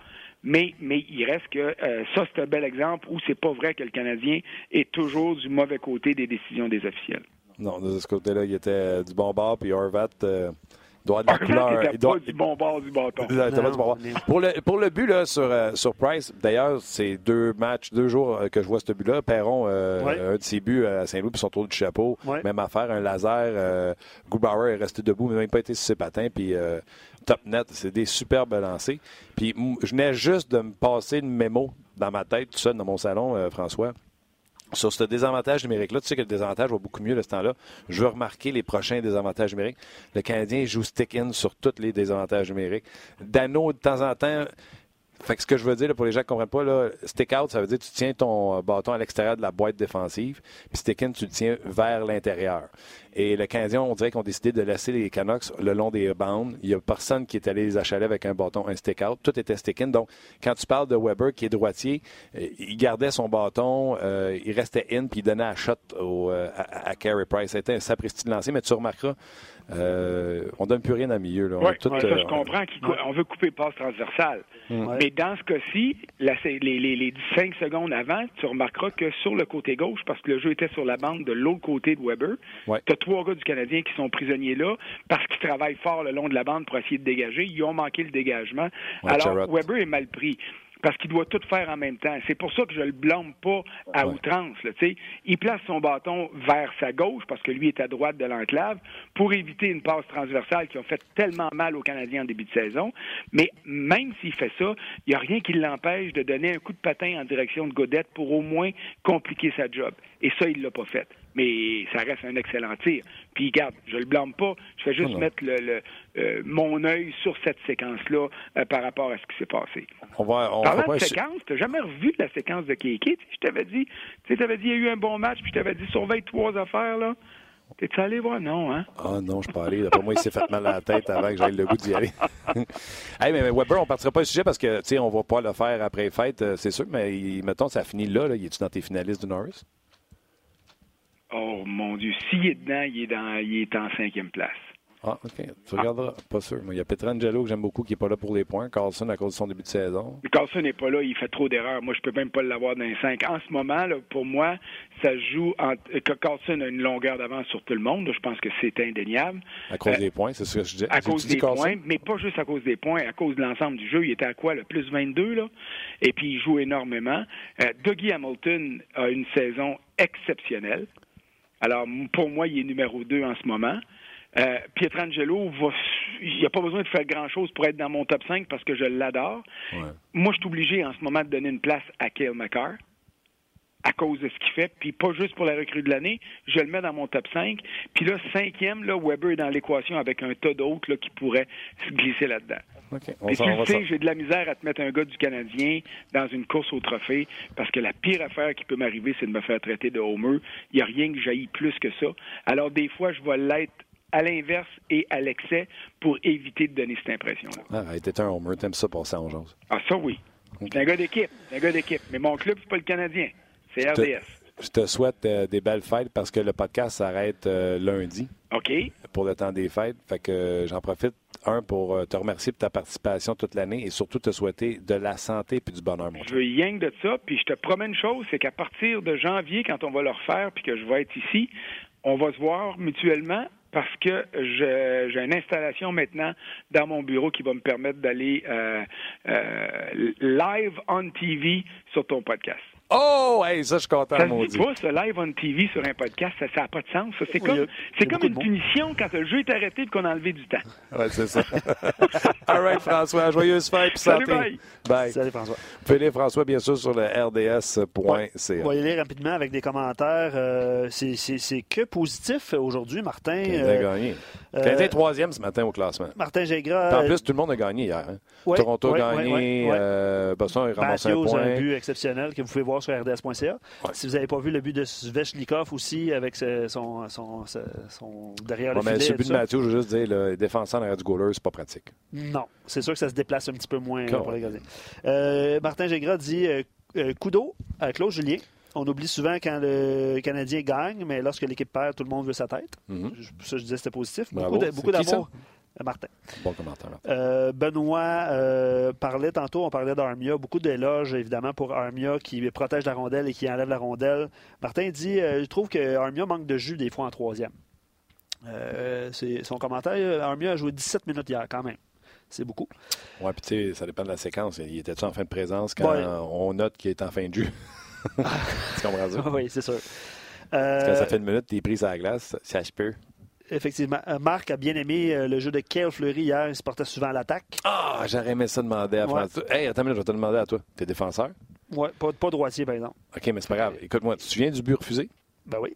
Mais, mais il reste que euh, ça, c'est un bel exemple où c'est pas vrai que le Canadien est toujours du mauvais côté des décisions des officiels. Non, de ce côté-là, il était euh, du bon bord, puis Horvat euh, doit avoir de la couleur. Il doit... du bon bord du bâton. Pour, le, pour le but là, sur, euh, sur Price, d'ailleurs, c'est deux matchs, deux jours que je vois ce but-là. Perron, un de ses buts à Saint-Louis, puis son tour du chapeau. Même affaire, un laser. Goubauer est resté debout, mais même pas été sur ses patins. Puis top net, c'est des superbes lancers. Puis je venais juste de me passer une mémo dans ma tête, tout seul, dans mon salon, François sur ce désavantage numérique-là, tu sais que le désavantage va beaucoup mieux de ce temps-là. Je veux remarquer les prochains désavantages numériques. Le Canadien joue stick-in sur tous les désavantages numériques. Dano, de temps en temps, fait que ce que je veux dire pour les gens qui ne comprennent pas, là, stick out, ça veut dire que tu tiens ton bâton à l'extérieur de la boîte défensive, puis stick in, tu le tiens vers l'intérieur. Et le Canadien, on dirait qu'ils ont décidé de laisser les Canucks le long des bandes. Il n'y a personne qui est allé les achaler avec un bâton, un stick out. Tout était stick in. Donc, quand tu parles de Weber qui est droitier, euh, il gardait son bâton, euh, il restait in, puis il donnait un shot au, euh, à, Carey Price. C'était un sapristi de lancer, mais tu remarqueras, euh, on donne plus rien le milieu. Là. Ça, je euh, comprends qu'on veut couper passe transversale. Mais dans ce cas-ci, les, les, les 5 secondes avant, tu remarqueras que sur le côté gauche, parce que le jeu était sur la bande de l'autre côté de Weber, tu as trois gars du Canadien qui sont prisonniers là parce qu'ils travaillent fort le long de la bande pour essayer de dégager. Ils ont manqué le dégagement. Alors, Weber est mal pris parce qu'il doit tout faire en même temps. C'est pour ça que je le blâme pas à outrance. Là, il place son bâton vers sa gauche, parce que lui est à droite de l'enclave, pour éviter une passe transversale qui a fait tellement mal aux Canadiens en début de saison. Mais même s'il fait ça, il n'y a rien qui l'empêche de donner un coup de patin en direction de Godette pour au moins compliquer sa job. Et ça, il l'a pas fait. Mais ça reste un excellent tir. Puis, regarde, je le blâme pas. Je fais juste mettre le, euh, mon œil sur cette séquence-là euh, par rapport à ce qui s'est passé. On va, on Parlant de séquence, t'as jamais revu la séquence de Kéké? Je t'avais dit, tu t'avais dit, il y a eu un bon match, puis je t'avais dit, surveille trois affaires, là. T'es-tu allé voir? Non, hein? Ah non, je suis pas allé. D'après moi, il s'est fait mal à la tête avant que j'aille le goût d'y aller. hey, mais Weber, on partira pas du sujet parce que, tu sais, on va pas le faire après fête, euh, c'est sûr, mais mettons, ça finit là, là. Il est-tu dans tes finalistes de Norris? Oh mon Dieu, s'il est dedans, il est, dans, il est en cinquième place. Ah, OK. Tu regarderas. Pas sûr. Il y a Petrangelo que j'aime beaucoup qui n'est pas là pour les points. Carlson à cause de son début de saison. Carlson n'est pas là. Il fait trop d'erreurs. Moi, je peux même pas l'avoir dans les cinq. En ce moment, là, pour moi, ça joue. En... Carlson a une longueur d'avance sur tout le monde. Je pense que c'est indéniable. À cause des points, c'est ce que je dis. À cause des points, mais pas juste à cause des points. À cause de l'ensemble du jeu. Il était à quoi? Le plus 22, là? Et puis, il joue énormément. Euh, Dougie Hamilton a une saison exceptionnelle. Alors, pour moi, il est numéro 2 en ce moment. Euh, Pietrangelo, va, il n'y a pas besoin de faire grand-chose pour être dans mon top 5 parce que je l'adore. Moi, je suis obligé en ce moment de donner une place à Kale McCarr à cause de ce qu'il fait, puis pas juste pour la recrue de l'année, je le mets dans mon top 5. Puis là, cinquième, là, Weber est dans l'équation avec un tas d'autres qui pourraient se glisser là-dedans. Okay. tu sais, j'ai de la misère à te mettre un gars du Canadien dans une course au trophée, parce que la pire affaire qui peut m'arriver, c'est de me faire traiter de homer. Il n'y a rien que j'aille plus que ça. Alors, des fois, je vais l'être à l'inverse et à l'excès pour éviter de donner cette impression-là. Ah, t'es un homer, t'aimes ça passer en chose. Ah, ça oui. C'est un gars d'équipe, un gars d'équipe. Mais mon club, c'est pas le Canadien, c'est RDS. Je te souhaite euh, des belles fêtes parce que le podcast s'arrête euh, lundi. OK. Pour le temps des fêtes. Fait que euh, j'en profite, un, pour te remercier pour ta participation toute l'année et surtout te souhaiter de la santé et du bonheur, mon Je veux rien de ça, puis je te promets une chose, c'est qu'à partir de janvier, quand on va le refaire puis que je vais être ici, on va se voir mutuellement parce que j'ai une installation maintenant dans mon bureau qui va me permettre d'aller euh, euh, live on TV sur ton podcast. Oh, hey, ça, je suis content, ça mon Dieu. pas, ce live on TV sur un podcast, ça n'a pas de sens. C'est comme, c'est comme une punition quand le jeu est arrêté et qu'on a enlevé du temps. Oui, c'est ça. All right, François. Joyeuse fête. Salut, bye. bye. Salut, François. Vous pouvez François, bien sûr, sur le rds.ca. On va y aller rapidement avec des commentaires. Euh, c'est que positif aujourd'hui, Martin. Il a gagné. Canadien troisième ce matin au classement. Martin Gégras. En plus, tout le monde a gagné hier. Hein. Toronto a gagné. Euh, Boston a ramassé un point. un but exceptionnel que vous pouvez voir sur rds.ca. Si vous n'avez pas vu le but de Svechnikov aussi avec son, son, son, derrière le filet. Mais ce but de Mathieu, je veux juste dire, le défenseur derrière du goaler, c'est pas pratique. Non. C'est sûr que ça se déplace un petit peu moins pour les gardiens. Euh, Martin Gégras dit euh, euh Kudo à Claude Julien. On oublie souvent quand le Canadien gagne, mais lorsque l'équipe perd, tout le monde veut sa tête. Mm Ça, je disais c'était positif. Beaucoup d'amour. Euh, Martin. Bon commentaire, Euh, Benoît euh, parlait tantôt, on parlait d'Armia. Beaucoup d'éloges, évidemment, pour Armia qui protège la rondelle et qui enlève la rondelle. Martin dit euh, Je trouve que Armia manque de jus des fois en troisième. c'est son commentaire. Armia a joué 17 minutes hier, quand même. C'est beaucoup. Oui, puis tu sais, ça dépend de la séquence. Il était en fin de présence quand on note qu'il est en fin de jus? tu comprends ça? Oui, c'est sûr. Quand ça fait une minute, t'es pris à la glace, ça se peut. Effectivement. Euh, Marc a bien aimé euh, le jeu de Kale Fleury hier. Il se portait souvent à l'attaque. Ah, j'aurais aimé ça demander à François. Hey, attends, je vais te demander à toi. T'es défenseur? Oui, pas, pas, droitier, par exemple. OK, mais c'est pas grave. Écoute-moi, tu te souviens du but refusé? Ben oui.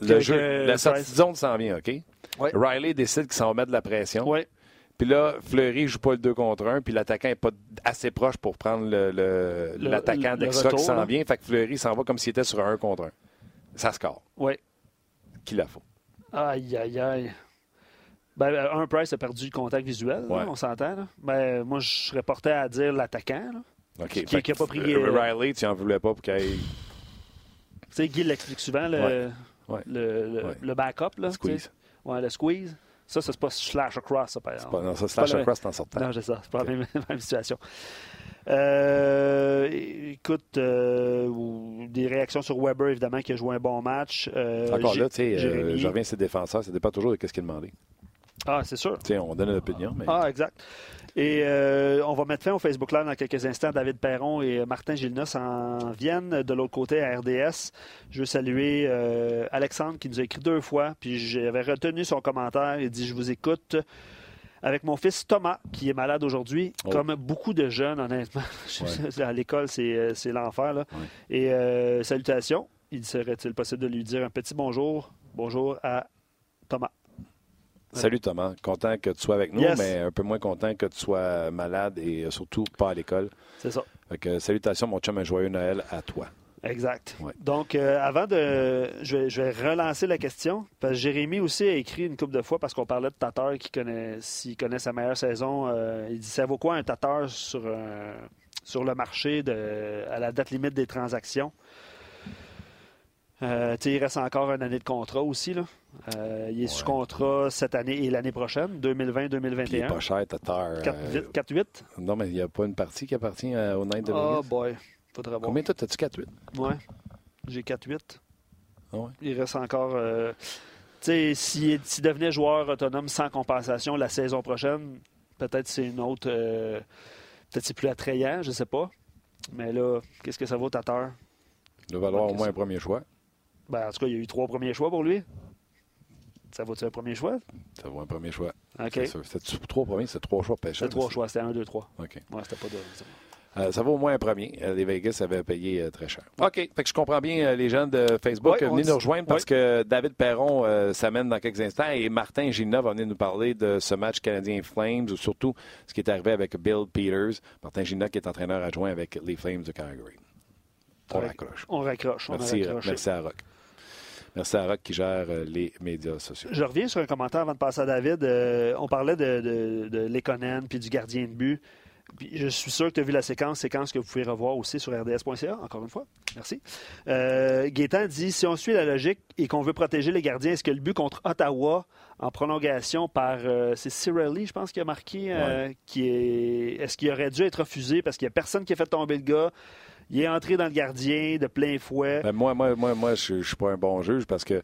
Le jeu, euh, la sortie de zone s'en vient, OK? Riley décide qu'il s'en va mettre de la pression. Oui. Puis là, Fleury joue pas le 2 contre 1, puis l'attaquant n'est pas assez proche pour prendre l'attaquant le, d'extra qui s'en vient. Fait que Fleury s'en va comme s'il était sur un 1 contre 1. Ça score. Oui. Qui la faut? Aïe, aïe, aïe. Ben, euh, un Price a perdu le contact visuel, on s'entend. Ben, moi, je serais porté à dire l'attaquant. Qui n'a pas pris. Euh, Riley, tu n'en voulais pas pour qu'il Tu sais, Guy l'explique souvent, le, le, le, backup. Là, squeeze. Ouais, le squeeze. Ça, c'est pas slash across, ça, par exemple. Pas, non, ça, slash across, c'est en sortant. Non, c'est ça. C'est pas la même, même situation. Euh, écoute, euh, des réactions sur Weber, évidemment, qui a joué un bon match. Euh, Encore là, tu sais, je reviens à ses défenseurs, ça dépend toujours de ce qu'il demandait. Ah, c'est sûr. on donne une opinion. Mais... Ah, exact. Et on va mettre fin au Facebook Live dans quelques instants. David Perron et Martin Gilnos en viennent de l'autre côté à RDS. Je veux saluer Alexandre qui nous a écrit deux fois, puis j'avais retenu son commentaire. Il dit Je vous écoute avec mon fils Thomas, qui est malade aujourd'hui, oh. comme beaucoup de jeunes, honnêtement. à l'école, c'est, euh, l'enfer. Et euh, salutations. il serait-il possible de lui dire un petit bonjour? Bonjour à Thomas. Salut Thomas, content que tu sois avec nous, mais un peu moins content que tu sois malade et surtout pas à l'école. C'est ça. Fait salutations, mon chum, un joyeux Noël à toi. Exact. Donc, euh, avant de. Je vais, relancer la question. Parce que Jérémy aussi a écrit une couple de fois parce qu'on parlait de Tatar qui connaît, s'il connaît sa meilleure saison. Euh, il dit Ça vaut quoi un Tatar sur, sur le marché de, à la date limite des transactions? Euh, il reste encore une année de contrat aussi. Là. Euh, il est sous contrat cette année et l'année prochaine, 2020-2021. Il n'est pas cher, Tatar. 4-8? Non, mais il n'y a pas une partie qui appartient au Night de Oh boy, faudrait voir. Combien toi, as-tu 4-8? Oui, j'ai 4-8. Ah il reste encore... Euh, tu sais, s'il devenait joueur autonome sans compensation la saison prochaine, peut-être c'est une autre... peut-être c'est plus attrayant, je ne sais pas. Mais là, qu'est-ce que ça vaut, Tatar? Il doit valoir au moins un premier choix. Ben, en tout cas, il y a eu trois premiers choix pour lui. Ça vaut-tu un premier choix? Ça vaut un premier choix. OK. C'était trois premiers, c'était trois choix pêcheurs. C'était trois choix, c'était un, deux, trois. OK. Ouais, c'était pas deux. Euh, ça vaut au moins un premier. Euh, les Vegas avaient payé euh, très cher. OK. Fait que je comprends bien les gens de Facebook. venez nous rejoindre parce que David Perron s'amène dans quelques instants et Martin Gina va venir nous parler de ce match canadien Flames ou surtout ce qui est arrivé avec Bill Peters. Martin Gina qui est entraîneur adjoint avec les Flames de Calgary. On raccroche. On raccroche. Merci, merci à Rock. Merci à Rock qui gère euh, les médias sociaux. Je reviens sur un commentaire avant de passer à David. Euh, on parlait de, de, de Lekonen puis du gardien de but. je suis sûr que tu as vu la séquence, séquence que vous pouvez revoir aussi sur rds.ca, encore une fois. Merci. Euh, dit si on suit la logique et qu'on veut protéger les gardiens, est-ce que le but contre Ottawa en prolongation par. Euh, c'est Cirelli, je pense, qui a marqué. qui est, est-ce qu'il aurait dû être refusé parce qu'il n'y a personne qui a fait tomber le gars? Il est entré dans le gardien de plein fouet. Ben, moi, moi, moi, moi je ne suis pas un bon juge parce que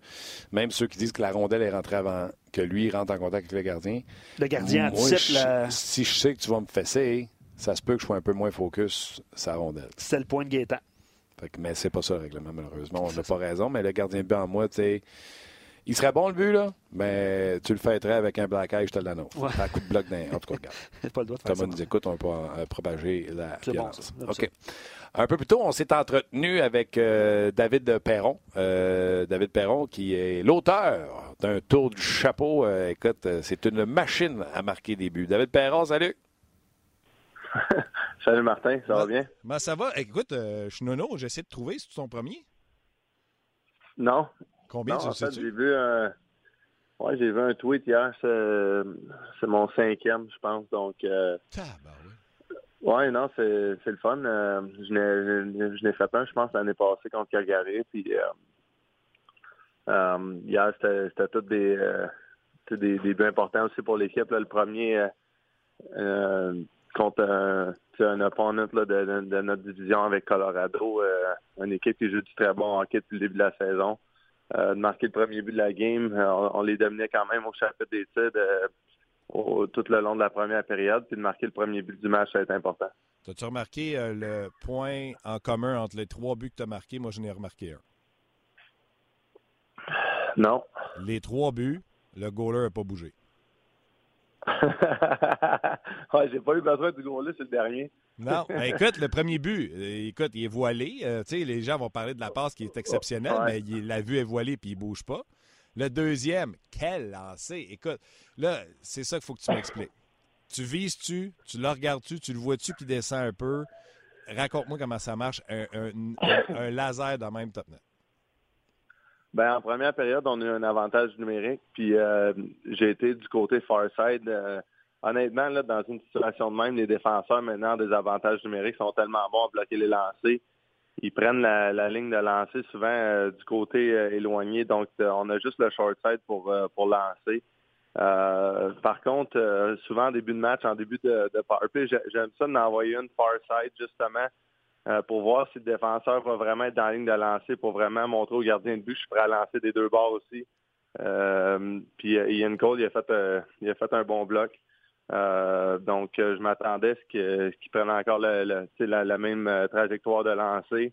même ceux qui disent que la rondelle est rentrée avant que lui rentre en contact avec le gardien. Le gardien anticipe la... Si je sais que tu vas me fesser, ça se peut que je sois un peu moins focus la rondelle. C'est le point de Gaétan. mais c'est pas ça le règlement, malheureusement. On n'a pas raison, mais le gardien de but en moi, tu sais. Il serait bon le but, là, mais tu le fêterais avec un black eye, je te l'annonce. Ouais. Un coup de bloc dans... En tout cas, regarde. pas le droit de faire Thomas nous écoute, on peut propager la violence. OK. Un peu plus tôt, on s'est entretenu avec euh, David Perron. Euh, David Perron, qui est l'auteur d'un tour du chapeau. Euh, écoute, c'est une machine à marquer des buts. David Perron, salut. salut Martin, ça va bien? Ben, ça va. Écoute, je suis nono, j'essaie de trouver. C'est ton premier? Non. Combien tu sais J'ai vu un. Ouais, j'ai vu un tweet hier, c'est mon cinquième, je pense. Donc, oui, non, c'est, le fun. Euh, je, n'ai, fait un, je pense, l'année passée contre Calgary. Puis euh, euh, hier, c'était, tous des, des, des buts importants aussi pour l'équipe. le premier contre un, un opponent de, notre division avec Colorado, une équipe qui joue du très bon hockey depuis le début de la saison. de marquer le premier but de la game. On, les dominait quand même au chapitre des tout le long de la première période, puis de marquer le premier but du match, ça a été important. As-tu remarqué euh, le point en commun entre les trois buts que tu as marqués? Moi, je n'ai remarqué un. Non. Les trois buts, le goaler n'a pas bougé. ouais, j'ai pas eu besoin du goaler, c'est le dernier. Non, ben, écoute, le premier but, euh, écoute, il est voilé. Euh, les gens vont parler de la passe qui est exceptionnelle, mais la vue est voilée puis il bouge pas. Le deuxième, quel lancer! Écoute, là, c'est ça qu'il faut que tu m'expliques. Tu vises-tu, tu le regardes-tu, tu le vois-tu qui descend un peu? Raconte-moi comment ça marche, un, laser dans même top net. Ben, en première période, on a eu un avantage numérique, puis euh, j'ai été du côté far side. Euh, honnêtement, là, dans une situation de même, les défenseurs maintenant des avantages numériques sont tellement bons à bloquer les lancers ils prennent la, ligne de lancer souvent euh, du côté euh, éloigné. Donc, euh, on a juste le short side pour, pour lancer. par contre, souvent en début de match, en début de, de power j'aime ça d'envoyer une far side justement pour voir si le défenseur va vraiment être dans la ligne de lancer pour vraiment montrer au gardien de but je suis prêt à lancer des deux bords aussi. puis Ian Cole, il a fait, il a fait un bon bloc. Euh, donc, euh, je m'attendais à ce qu'ils prennent encore la, même euh, trajectoire de lancer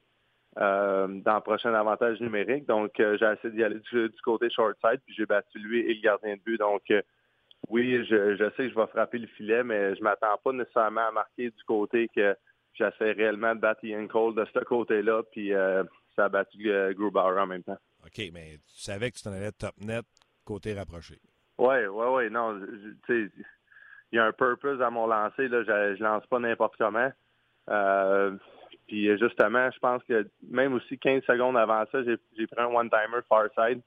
dans le prochain avantage numérique. Donc, j'ai essayé d'y aller du, côté short side, puis j'ai battu lui et le gardien de but. Donc, oui, je, sais que je vais frapper le filet, mais je m'attends pas nécessairement à marquer du côté que j'essaie réellement de battre Ian Cole de ce côté-là. Puis, ça a battu Grubauer en même temps. OK, mais tu savais que tu t'en allais top net côté rapproché. Oui, oui, oui. Non, tu sais, il y a un purpose à mon lancer. Là, je, je lance pas n'importe comment. Euh, puis justement, je pense que même aussi 15 secondes avant ça, j'ai pris un one-timer far side.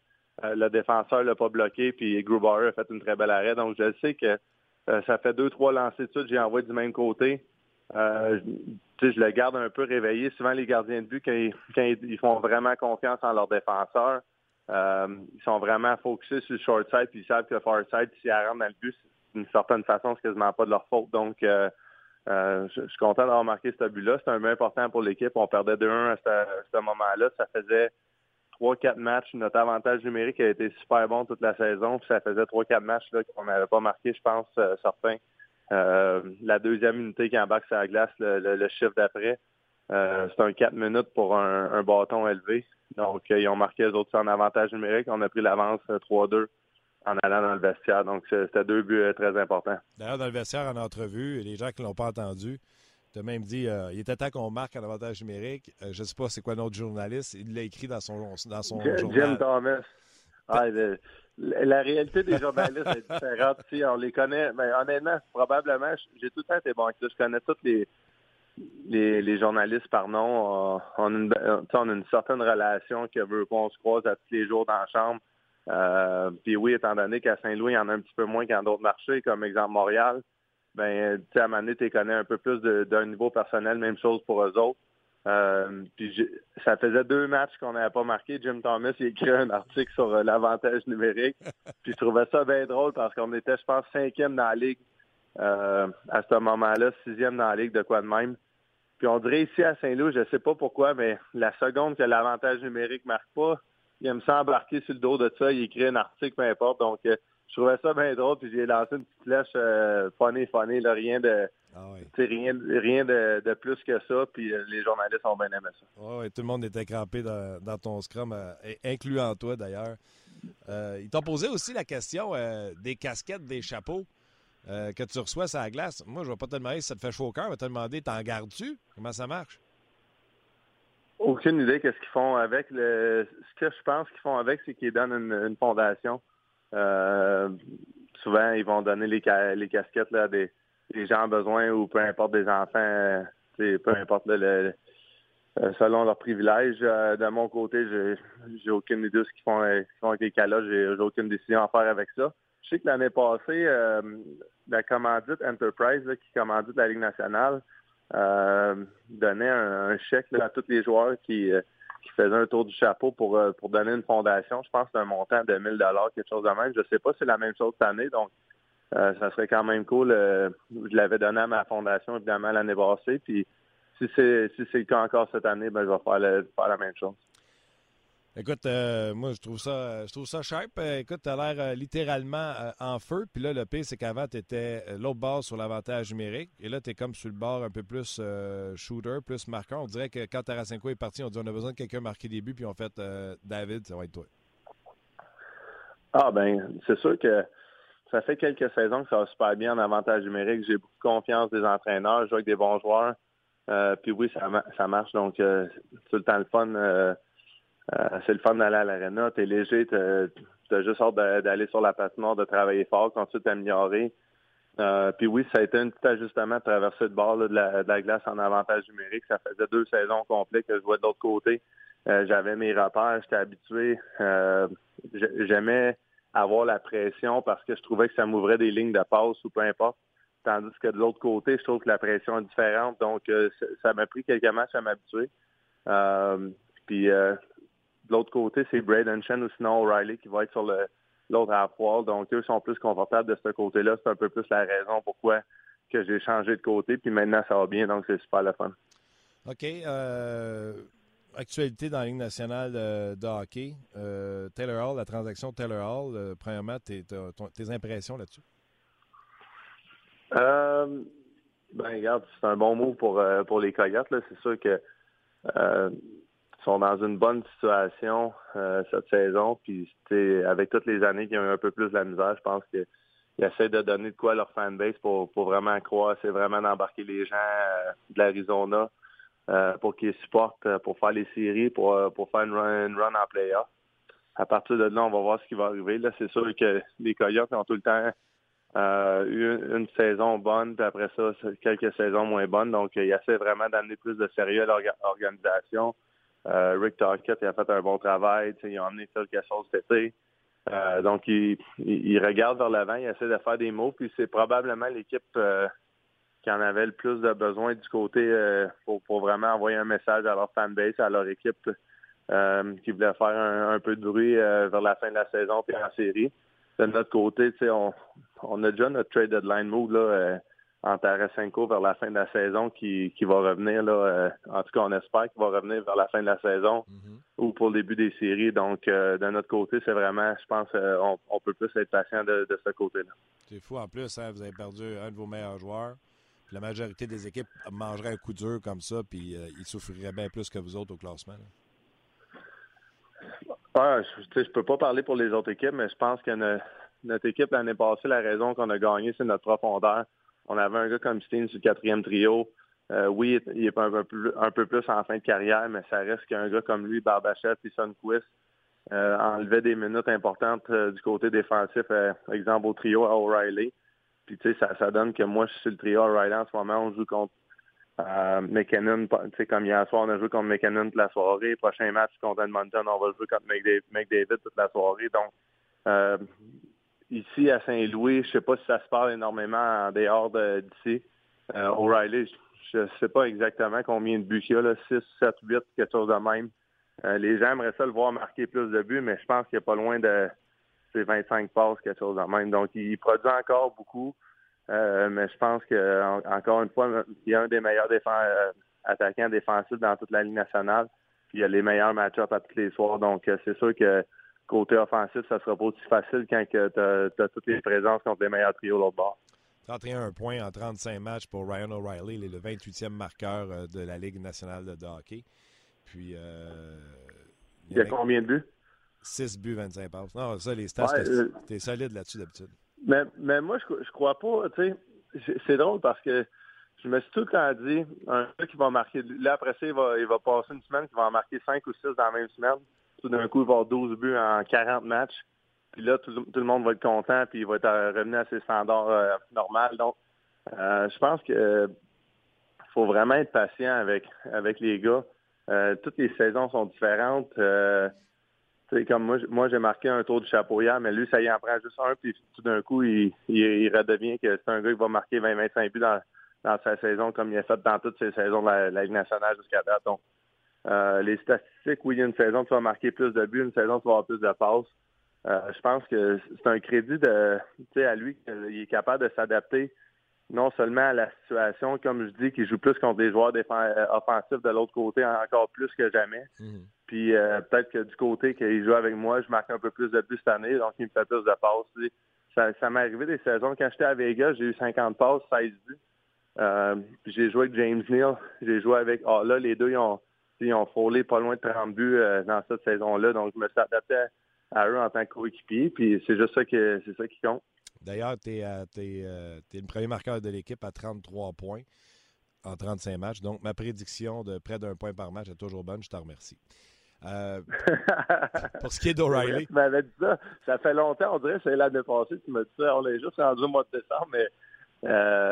Euh, le défenseur l'a pas bloqué, puis Grubauer a fait une très belle arrêt. Donc je sais que euh, ça fait deux, trois lancers de suite, j'ai envoyé du même côté. Euh, je le garde un peu réveillé. Souvent, les gardiens de but, quand ils, font vraiment confiance en leur défenseur, ils sont vraiment focusés sur le short side, puis ils savent que le far side, s'ils rentrent dans le but, d'une certaine façon, c'est quasiment pas de leur faute. Donc, euh, euh, je, suis content d'avoir marqué ce but-là. C'est un but important pour l'équipe. On perdait 2-1 à ce, moment-là. Ça faisait 3-4 matchs. Notre avantage numérique a été super bon toute la saison. Puis ça faisait 3-4 matchs qu'on n'avait pas marqué, je pense, euh, certains. la deuxième unité qui embarque sur la glace, le, chiffre d'après, c'est un 4 minutes pour un, bâton élevé. Donc, ils ont marqué les autres en avantage numérique. On a pris l'avance 3-2 en allant dans le vestiaire. Donc, c'était deux buts euh, très importants. D'ailleurs, dans le vestiaire, en entrevue, les gens qui ne l'ont pas entendu, tu as même dit euh, il était temps qu'on marque en avantage numérique. Euh, je ne sais pas c'est quoi notre journaliste. Il l'a écrit dans son, dans son Jim, journal. Jim Thomas. Ah, la réalité des journalistes est différente. Si on les connaît, mais honnêtement, probablement, j'ai tout le temps été bon avec ça. Je connais tous les, les, journalistes par nom. On, a une, on a une certaine relation qui veut qu'on se croise à tous les jours dans la chambre. Euh, puis oui, étant donné qu'à Saint-Louis, il y en a un petit peu moins qu'en d'autres marchés, comme exemple Montréal, ben, tu sais, à un moment donné, tu connais un peu plus d'un niveau personnel, même chose pour eux autres. Euh, puis ça faisait deux matchs qu'on n'avait pas marqué. Jim Thomas il a écrit un article sur euh, l'avantage numérique. Puis je trouvais ça bien drôle parce qu'on était, je pense, cinquième dans la ligue à ce moment-là, sixième dans la ligue de quoi de même. Puis on dirait ici à Saint-Louis, je ne sais pas pourquoi, mais la seconde que l'avantage numérique marque pas, il aime ça embarquer sur le dos de ça, il écrit un article, peu importe. Donc, euh, je trouvais ça bien drôle, puis j'ai lancé une petite flèche euh, funny, funny, là, rien de... Ah rien, rien de, plus que ça, puis euh, les journalistes ont bien aimé ça. oui, tout le monde était crampé dans, ton scrum, incluant toi d'ailleurs. ils t'ont posé aussi la question des casquettes, des chapeaux que tu reçois sur la glace. Moi, je ne vais pas te demander si ça te fait chaud au cœur, je vais te demander, t'en gardes-tu? Comment ça marche? Aucune idée qu'est-ce qu'ils font avec. Le... Ce que je pense qu'ils font avec, c'est qu'ils donnent une, fondation. Euh, souvent, ils vont donner les, les casquettes là, à des, gens en besoin ou peu importe des enfants, euh, peu importe le, euh, selon leurs privilèges. de mon côté, j'ai aucune idée de ce qu'ils font, font, avec les calottes. J'ai aucune décision à faire avec ça. Je sais que l'année passée, la commandite Enterprise qui commandite la Ligue nationale, euh, donnait un, chèque à tous les joueurs qui, euh, qui faisaient un tour du chapeau pour, euh, pour donner une fondation. Je pense que un montant de 1000 quelque chose de même. Je sais pas si c'est la même chose cette année, donc ça serait quand même cool. je l'avais donné à ma fondation, évidemment, l'année passée. Puis si c'est si c'est le cas encore cette année, ben, je vais faire, faire la même chose. Écoute, euh, moi, je trouve ça je trouve ça sharp. Euh, écoute, tu as l'air euh, littéralement en feu. Puis là, le pire, c'est qu'avant, tu étais l'autre bord sur l'avantage numérique. Et là, tu es comme sur le bord un peu plus shooter, plus marqueur. On dirait que quand Tarasenko est parti, on dit on a besoin de quelqu'un marquer des buts. Puis on fait David, ça va être toi. Ah, ben, c'est sûr que ça fait quelques saisons que ça va super bien en avantage numérique. J'ai beaucoup de confiance des entraîneurs. Je joue avec des bons joueurs. puis oui, ça, ça marche. Donc, tout le temps le fun euh, c'est le fun d'aller à l'arena. T'es léger, t'as juste hâte d'aller sur la patinoire, de travailler fort, ensuite t'améliorer. Euh, puis oui, ça a été un petit ajustement de traverser le bord de, la, glace en avantage numérique. Ça faisait deux saisons complètes que je vois de l'autre côté. Euh, j'avais mes repères, j'étais habitué. J'aimais avoir la pression parce que je trouvais que ça m'ouvrait des lignes de passe ou peu importe. Tandis que de l'autre côté, je trouve que la pression est différente. Donc, ça m'a pris quelques matchs à m'habituer. puis de l'autre côté, c'est Braden Chen ou sinon O'Reilly qui va être sur l'autre half wall. Donc, eux sont plus confortables de ce côté-là. C'est un peu plus la raison pourquoi que j'ai changé de côté. Puis maintenant, ça va bien. Donc, c'est super le fun. OK. Euh, actualité dans la Ligue nationale de, hockey. Euh, Taylor Hall, la transaction Taylor Hall. Euh, premièrement, tes, impressions là-dessus? ben, regarde, c'est un bon mot pour, pour les Coyotes. C'est sûr que sont dans une bonne situation euh, cette saison. Puis avec toutes les années qui ont eu un peu plus de la misère, je pense qu'ils essaient de donner de quoi à leur fanbase pour, pour vraiment croire. C'est vraiment d'embarquer les gens euh, de l'Arizona. pour qu'ils supportent pour faire les séries, pour, pour faire une run, run en playoff. À partir de là, on va voir ce qui va arriver. Là, c'est sûr que les Coyotes ont tout le temps eu une, saison bonne, puis après ça, quelques saisons moins bonnes. Donc, il essaie vraiment d'amener plus de sérieux à l'organisation. Rick Tockett a fait un bon travail. Il a emmené quelque chose cet été. Euh, donc, il, regarde vers l'avant, il essaie de faire des mots, puis c'est probablement l'équipe euh, qui en avait le plus de besoin du côté euh, pour, vraiment envoyer un message à leur fanbase, à leur équipe qui voulait faire un, peu de bruit vers la fin de la saison puis en série. De notre côté, on, on a déjà notre trade deadline move là, en Tarasenko vers la fin de la saison qui, qui va revenir, là, euh, en tout cas, on espère qu'il va revenir vers la fin de la saison mm-hmm. ou pour le début des séries. Donc, euh, de notre côté, c'est vraiment, je pense, euh, on, peut plus être patient de, ce côté-là. C'est fou. En plus, hein, vous avez perdu un de vos meilleurs joueurs. la majorité des équipes mangeraient un coup dur comme ça, puis ils souffriraient bien plus que vous autres au classement. Ah, je ne peux pas parler pour les autres équipes, mais je pense que notre équipe l'année passée, la raison qu'on a gagné, c'est notre profondeur. On avait un gars comme Steen sur quatrième trio. Euh, oui, il est un peu, plus, un peu plus en fin de carrière, mais ça reste qu'un gars comme lui, Barbachette et Sunquist, euh, enlevait des minutes importantes euh, du côté défensif, euh, exemple au trio à O'Reilly. Puis tu sais, ça, donne que moi, je suis le trio O'Reilly en ce moment. On joue contre McKinnon, tu sais, comme hier soir, on a joué contre McKinnon toute la soirée. Prochain match contre Edmonton, on va jouer contre McDavid toute la soirée. Donc, ici à Saint-Louis, je sais pas si ça se parle énormément en dehors d'ici. Euh, O'Reilly, je ne sais pas exactement combien de buts il y a, là, 6, 7, 8, quelque chose de même. Euh, les gens aimeraient ça le voir marquer plus de buts, mais je pense qu'il n'y a pas loin de 25 passes, quelque chose de même. Donc, il produit encore beaucoup. Euh, mais je pense que encore une fois, il a un des meilleurs attaquants défensifs dans toute la Ligue nationale. Il y a les meilleurs match-ups à tous les soirs. Donc, c'est sûr que côté offensif, ça sera pas aussi facile quand tu as, toutes les présences contre les meilleurs trios l'autre bord. 31 points en 35 matchs pour Ryan O'Reilly. Il est le 28e marqueur euh, de la Ligue nationale de hockey. Puis, euh, il y a combien de buts? 6 buts, 25 passes. Non, ça, les stats, euh, t'es solide là-dessus d'habitude. Mais, mais moi, je, je crois pas, tu sais, c'est drôle parce que je me suis tout le temps dit, un gars qui va marquer, là, après ça, il va, il va passer une semaine, qui va en marquer 5 ou 6 dans la même semaine tout d'un coup, il va avoir 12 buts en 40 matchs. Puis là, tout, le monde va être content, puis il va être revenu à ses standards euh, normaux. Donc, euh, je pense que faut vraiment être patient avec, avec les gars. Euh, toutes les saisons sont différentes. comme moi, moi j'ai marqué un tour du chapeau hier, mais lui, ça y en prend juste un, puis tout d'un coup, il, redevient que c'est un gars qui va marquer 20-25 buts dans, dans sa saison, comme il a fait dans toutes ses saisons de la, la Ligue nationale jusqu'à date. Donc, euh, les statistiques, oui, il y a une saison, tu vas marquer plus de buts, une saison, tu vas avoir plus de passes. Euh, je pense que c'est un crédit de, à lui qu'il est capable de s'adapter non seulement à la situation, comme je dis, qu'il joue plus contre des joueurs euh, offensifs de l'autre côté, encore plus que jamais. Mhm. Puis peut-être que du côté qu'il joue avec moi, je marque un peu plus de buts cette année, donc il me fait plus de passes. Ça, ça m'est arrivé des saisons. Quand j'étais à Vegas, j'ai eu 50 passes, 16 buts. j'ai joué avec James Neal, j'ai joué avec... Ah, là, les deux, ils ont ils ont frôlé pas loin de 30 buts euh, dans cette saison-là. Donc, je me suis adapté à eux en tant que coéquipier. Puis c'est juste ça, que, c'est ça qui compte. D'ailleurs, tu es, euh, euh, le premier marqueur de l'équipe à 33 points en 35 matchs. Donc, ma prédiction de près d'un point par match est toujours bonne. Je te remercie. pour ce qui est d'O'Reilly. tu m'avais dit ça. Ça fait longtemps, on dirait, c'est l'année passée, tu me dis ça. On est juste rendu au mois de décembre, mais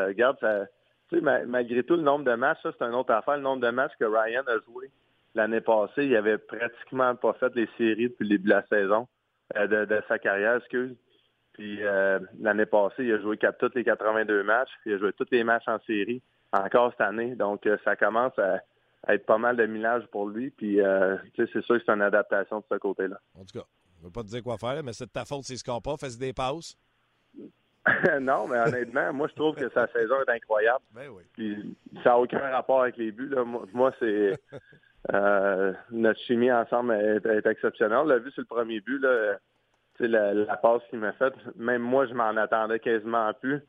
regarde, ça, malgré tout, le nombre de matchs, ça, c'est une autre affaire. Le nombre de matchs que Ryan a joué l'année passée, il avait pratiquement pas fait les séries depuis le début de la saison, euh, de, sa carrière, excuse. Puis euh, l'année passée, il a joué tous les 82 matchs, il a joué tous les matchs en série, encore cette année. Donc, euh, ça commence à, être pas mal de millage pour lui. Puis, c'est sûr que c'est une adaptation de ce côté-là. En tout cas, je ne veux pas te dire quoi faire, mais c'est de ta faute s'il ne score pas. Fais des passes. non, mais honnêtement, moi, je trouve que sa saison est incroyable. Ben oui. Puis, ça n'a aucun rapport avec les buts. Moi, c'est. Euh, notre chimie ensemble est, exceptionnelle. On l'a vu sur le premier but, là, la, la passe qu'il m'a faite. Même moi, je m'en attendais quasiment plus.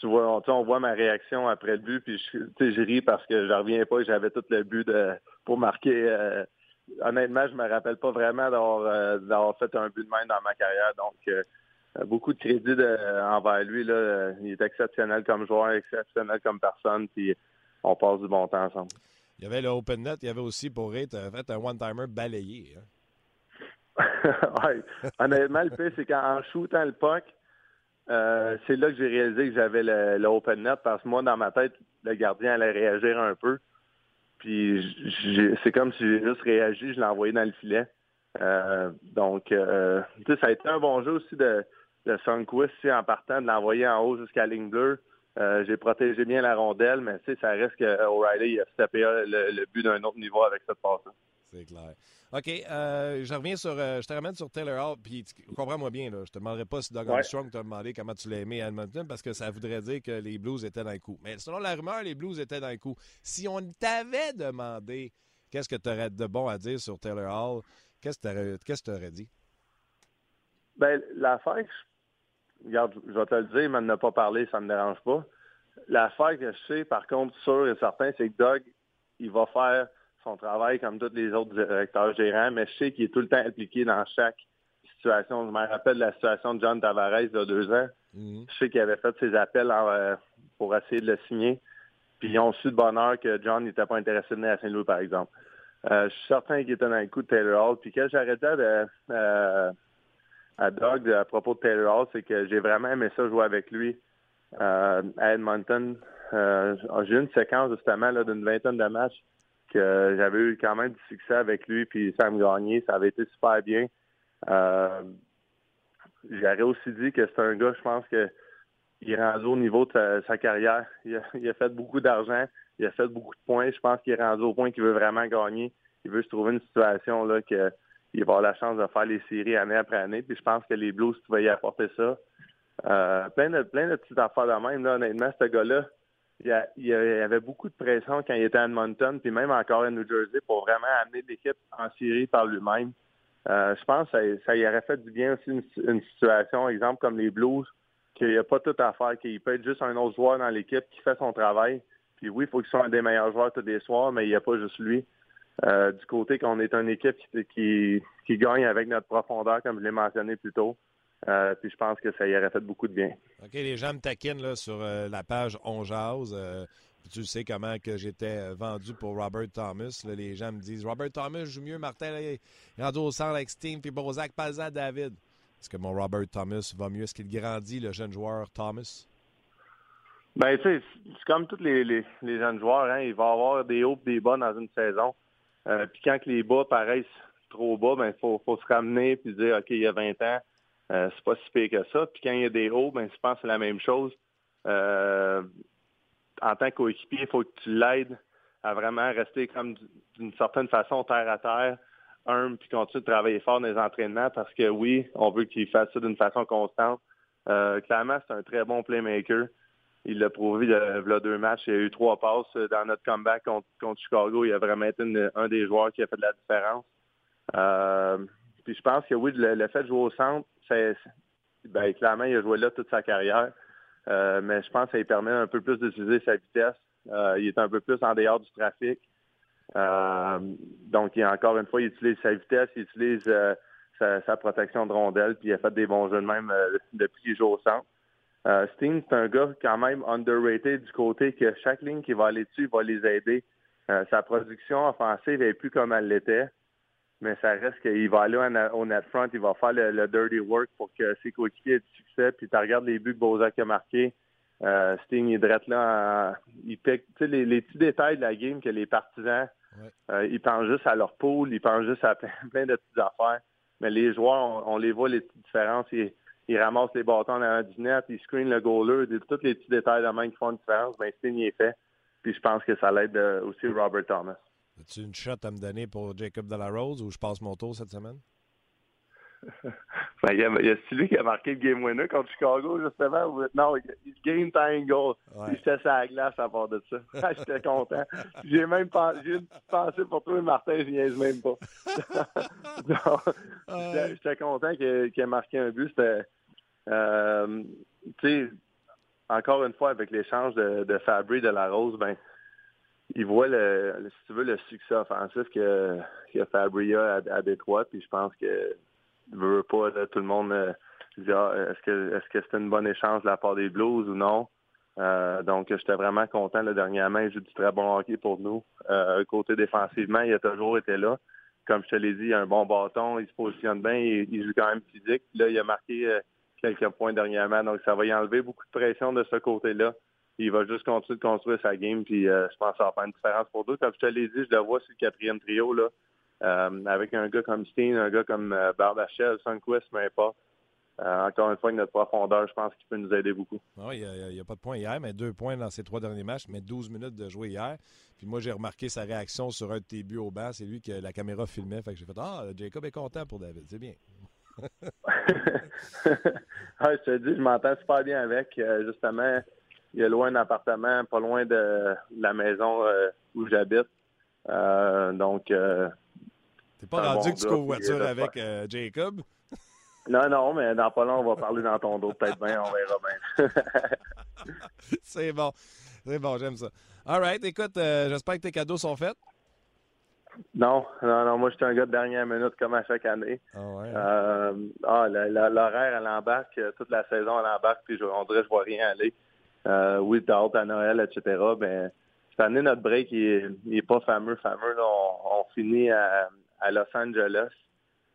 Tu, vois, on, voit ma réaction après le but, puis je, je ris parce que je reviens pas. J'avais tout le but de, pour marquer. Euh, honnêtement, je me rappelle pas vraiment d'avoir, euh, fait un but de main dans ma carrière. Donc, beaucoup de crédit envers lui. Là. Il est exceptionnel comme joueur, exceptionnel comme personne, puis on passe du bon temps ensemble. Il y avait le open net, il y avait aussi pour tu fait un one-timer balayé. Hein? ouais. Honnêtement, le fait, c'est qu'en shootant le puck, euh, c'est là que j'ai réalisé que j'avais le, open net parce que moi, dans ma tête, le gardien allait réagir un peu. Puis c'est comme si j'ai juste réagi, je l'ai envoyé dans le filet. Euh, donc, euh, ça a été un bon jeu aussi de, de Sunquist en partant, de l'envoyer en haut jusqu'à la ligne bleue. Euh, j'ai protégé bien la rondelle, mais ça reste que O'Reilly a tapé le, le but d'un autre niveau avec cette passe. C'est clair. OK, euh, je reviens sur. Euh, je te ramène sur Taylor Hall, puis comprends-moi bien, là, je te demanderai pas si Doug Armstrong t'a demandé comment tu l'as aimé à Edmonton, parce que ça voudrait dire que les Blues étaient dans le coup. Mais selon la rumeur, les Blues étaient dans le coup. Si on t'avait demandé qu'est-ce que tu aurais de bon à dire sur Taylor Hall, qu'est-ce que tu aurais dit? Ben, l'affaire, regarde, je vais te le dire, mais ne pas parler, ça ne me dérange pas. L'affaire que je sais, par contre, sûr et certain, c'est que Doug, il va faire son travail comme tous les autres directeurs gérants, mais je sais qu'il est tout le temps impliqué dans chaque situation. Je me rappelle la situation de John Tavares il y a deux ans. Mhm. Je sais qu'il avait fait ses appels euh, pour essayer de le signer. Puis ils ont su de bonheur que John n'était pas intéressé de venir à Saint-Louis, par exemple. Euh, je suis certain qu'il était dans le coup de Taylor Hall. Puis quand j'arrêtais de, euh, à Doug à propos de Taylor Hall, c'est que j'ai vraiment aimé ça jouer avec lui à Edmonton. j'ai eu une séquence justement d'une vingtaine de matchs que j'avais eu quand même du succès avec lui, puis Sam Gagné, ça avait été super bien. Euh, J'aurais aussi dit que c'est un gars, je pense que il est rendu au niveau de sa, carrière. Il a, fait beaucoup d'argent, il a fait beaucoup de points. Je pense qu'il est rendu au point qu'il veut vraiment gagner. Il veut se trouver une situation là qu'il va avoir la chance de faire les séries année après année. Puis je pense que les Blues pouvaient y apporter ça. Euh, plein de plein de petites affaires de même. Là, honnêtement, ce gars-là, il y, avait beaucoup de pression quand il était à Edmonton, puis même encore à New Jersey, pour vraiment amener l'équipe en série par lui-même. Euh, je pense que ça, y aurait fait du bien aussi une, situation, exemple comme les Blues, qu'il n'y a pas tout à faire, qu'il peut être juste un autre joueur dans l'équipe qui fait son travail. Puis oui, il faut qu'il soit un des meilleurs joueurs tous les soirs, mais il n'y a pas juste lui. Euh, du côté qu'on est une équipe qui, qui, gagne avec notre profondeur, comme je l'ai mentionné plus tôt. Euh, puis je pense que ça y aurait fait beaucoup de bien. OK, les gens me taquinent là, sur euh, la page On Jase. Tu sais comment que j'étais vendu pour Robert Thomas. les gens me disent Robert Thomas joue mieux, Martin là, est rendu au centre avec Steve puis Bozak, Palzan, David. Est-ce que mon Robert Thomas va mieux? Est-ce qu'il grandit, le jeune joueur Thomas? Ben, tu sais, c'est comme tous les, les, jeunes joueurs. Hein, il va avoir des hauts et des bas dans une saison. Puis quand les bas paraissent trop bas, ben, faut, faut se ramener puis dire, OK, il y a 20 ans, euh, c'est pas si pire que ça. Puis quand il y a des hauts, ben, je pense que c'est la même chose. Euh, en tant qu'équipier, il faut que tu l'aides à vraiment rester comme d'une certaine façon terre à terre, un, puis continuer de travailler fort dans les entraînements parce que oui, on veut qu'il fasse ça d'une façon constante. Euh, clairement, c'est un très bon playmaker. Il l'a prouvé il deux matchs. Il a eu trois passes dans notre comeback contre, Chicago. Il a vraiment été un des joueurs qui a fait de la différence. puis je pense que oui, le fait de jouer au centre, ben, clairement, il a joué là toute sa carrière. Euh, mais je pense que ça lui permet un peu plus d'utiliser sa vitesse. Euh, il est un peu plus en dehors du trafic. Euh, donc, il, encore une fois, il utilise sa vitesse, il utilise sa, protection de rondelle, puis il a fait des bons jeux de même depuis qu'il joue au centre. Steen, c'est un gars quand même underrated du côté que chaque ligne qui va aller dessus va les aider. sa production offensive n'est plus comme elle l'était mais ça reste qu'il va aller au net front, il va faire le, dirty work pour que ses coéquipiers aient du succès. Puis tu regardes les buts que Bozak a marqués. Euh, Sting est drette là. il pique, les, les petits détails de la game que les partisans, euh, ils pensent juste à leur pool, ils pensent juste à plein, de petites affaires. Mais les joueurs, on, les voit, les petites différences. Ils, ramassent les bâtons dans du net, ils screenent le goaler, tous les petits détails de même qui font une différence. Ben, Sting y est fait. Puis je pense que ça l'aide euh, aussi Robert Thomas. As-tu une shot à me donner pour Jacob Delarose ou je passe mon tour cette semaine? ben, il, y a, il y a celui qui a marqué le game winner contre Chicago, justement. Non, il game time goal. Ouais. J'étais sur la glace à part de ça. J'étais content. J'ai même pensé, pensé pour toi, Martin, je niaise même pas. J'étais content qu'il ait marqué un but. C'était, euh, tu sais, encore une fois, avec l'échange de, de Fabry de la Rose, ben, il voit le, si tu veux, le succès offensif que, que Fabria à, à Détroit, puis je pense que ne veut pas tout le monde euh, ah, est-ce que est-ce que c'est une bonne échange de la part des Blues ou non? donc, j'étais vraiment content. Le dernier match, il joue du très bon hockey pour nous. côté défensivement, il a toujours été là. Comme je te l'ai dit, il a un bon bâton, il se positionne bien, il, joue quand même physique. Là, il a marqué quelques points dernièrement, donc ça va y enlever beaucoup de pression de ce côté-là il va juste continuer de construire sa game, puis euh, je pense que ça va faire une différence pour deux. Comme je te l'ai dit, je le vois sur le quatrième trio, là, euh, avec un gars comme Steen, un gars comme euh, Barbachel, Sunquist, mais pas. encore une fois, notre profondeur, je pense qu'il peut nous aider beaucoup. Ah il n'y a, pas de points hier, mais deux points dans ses trois derniers matchs, mais 12 minutes de jouer hier. Puis moi, j'ai remarqué sa réaction sur un de tes buts au banc. C'est lui que la caméra filmait. Fait que j'ai fait Ah, Jacob est content pour David. C'est bien. ah, je te dis, je m'entends super bien avec. justement, il est loin d'un appartement, pas loin de la maison euh, où j'habite. Euh, donc. Euh, T'es pas rendu que tu covoitures avec Jacob? Non, non, mais dans pas long, on va parler dans ton dos, peut-être bien, on verra bien. C'est bon. C'est bon, j'aime ça. All right, écoute, j'espère que tes cadeaux sont faits. Non, non, non, moi, je suis un gars de dernière minute comme à chaque année. Ah ouais. ah, l'horaire, elle embarque, toute la saison, elle embarque, puis on dirait que je vois rien aller euh, oui, t'as hâte à Noël, etc. Ben, cette année, notre break, il est, pas fameux, fameux. On, finit à, Los Angeles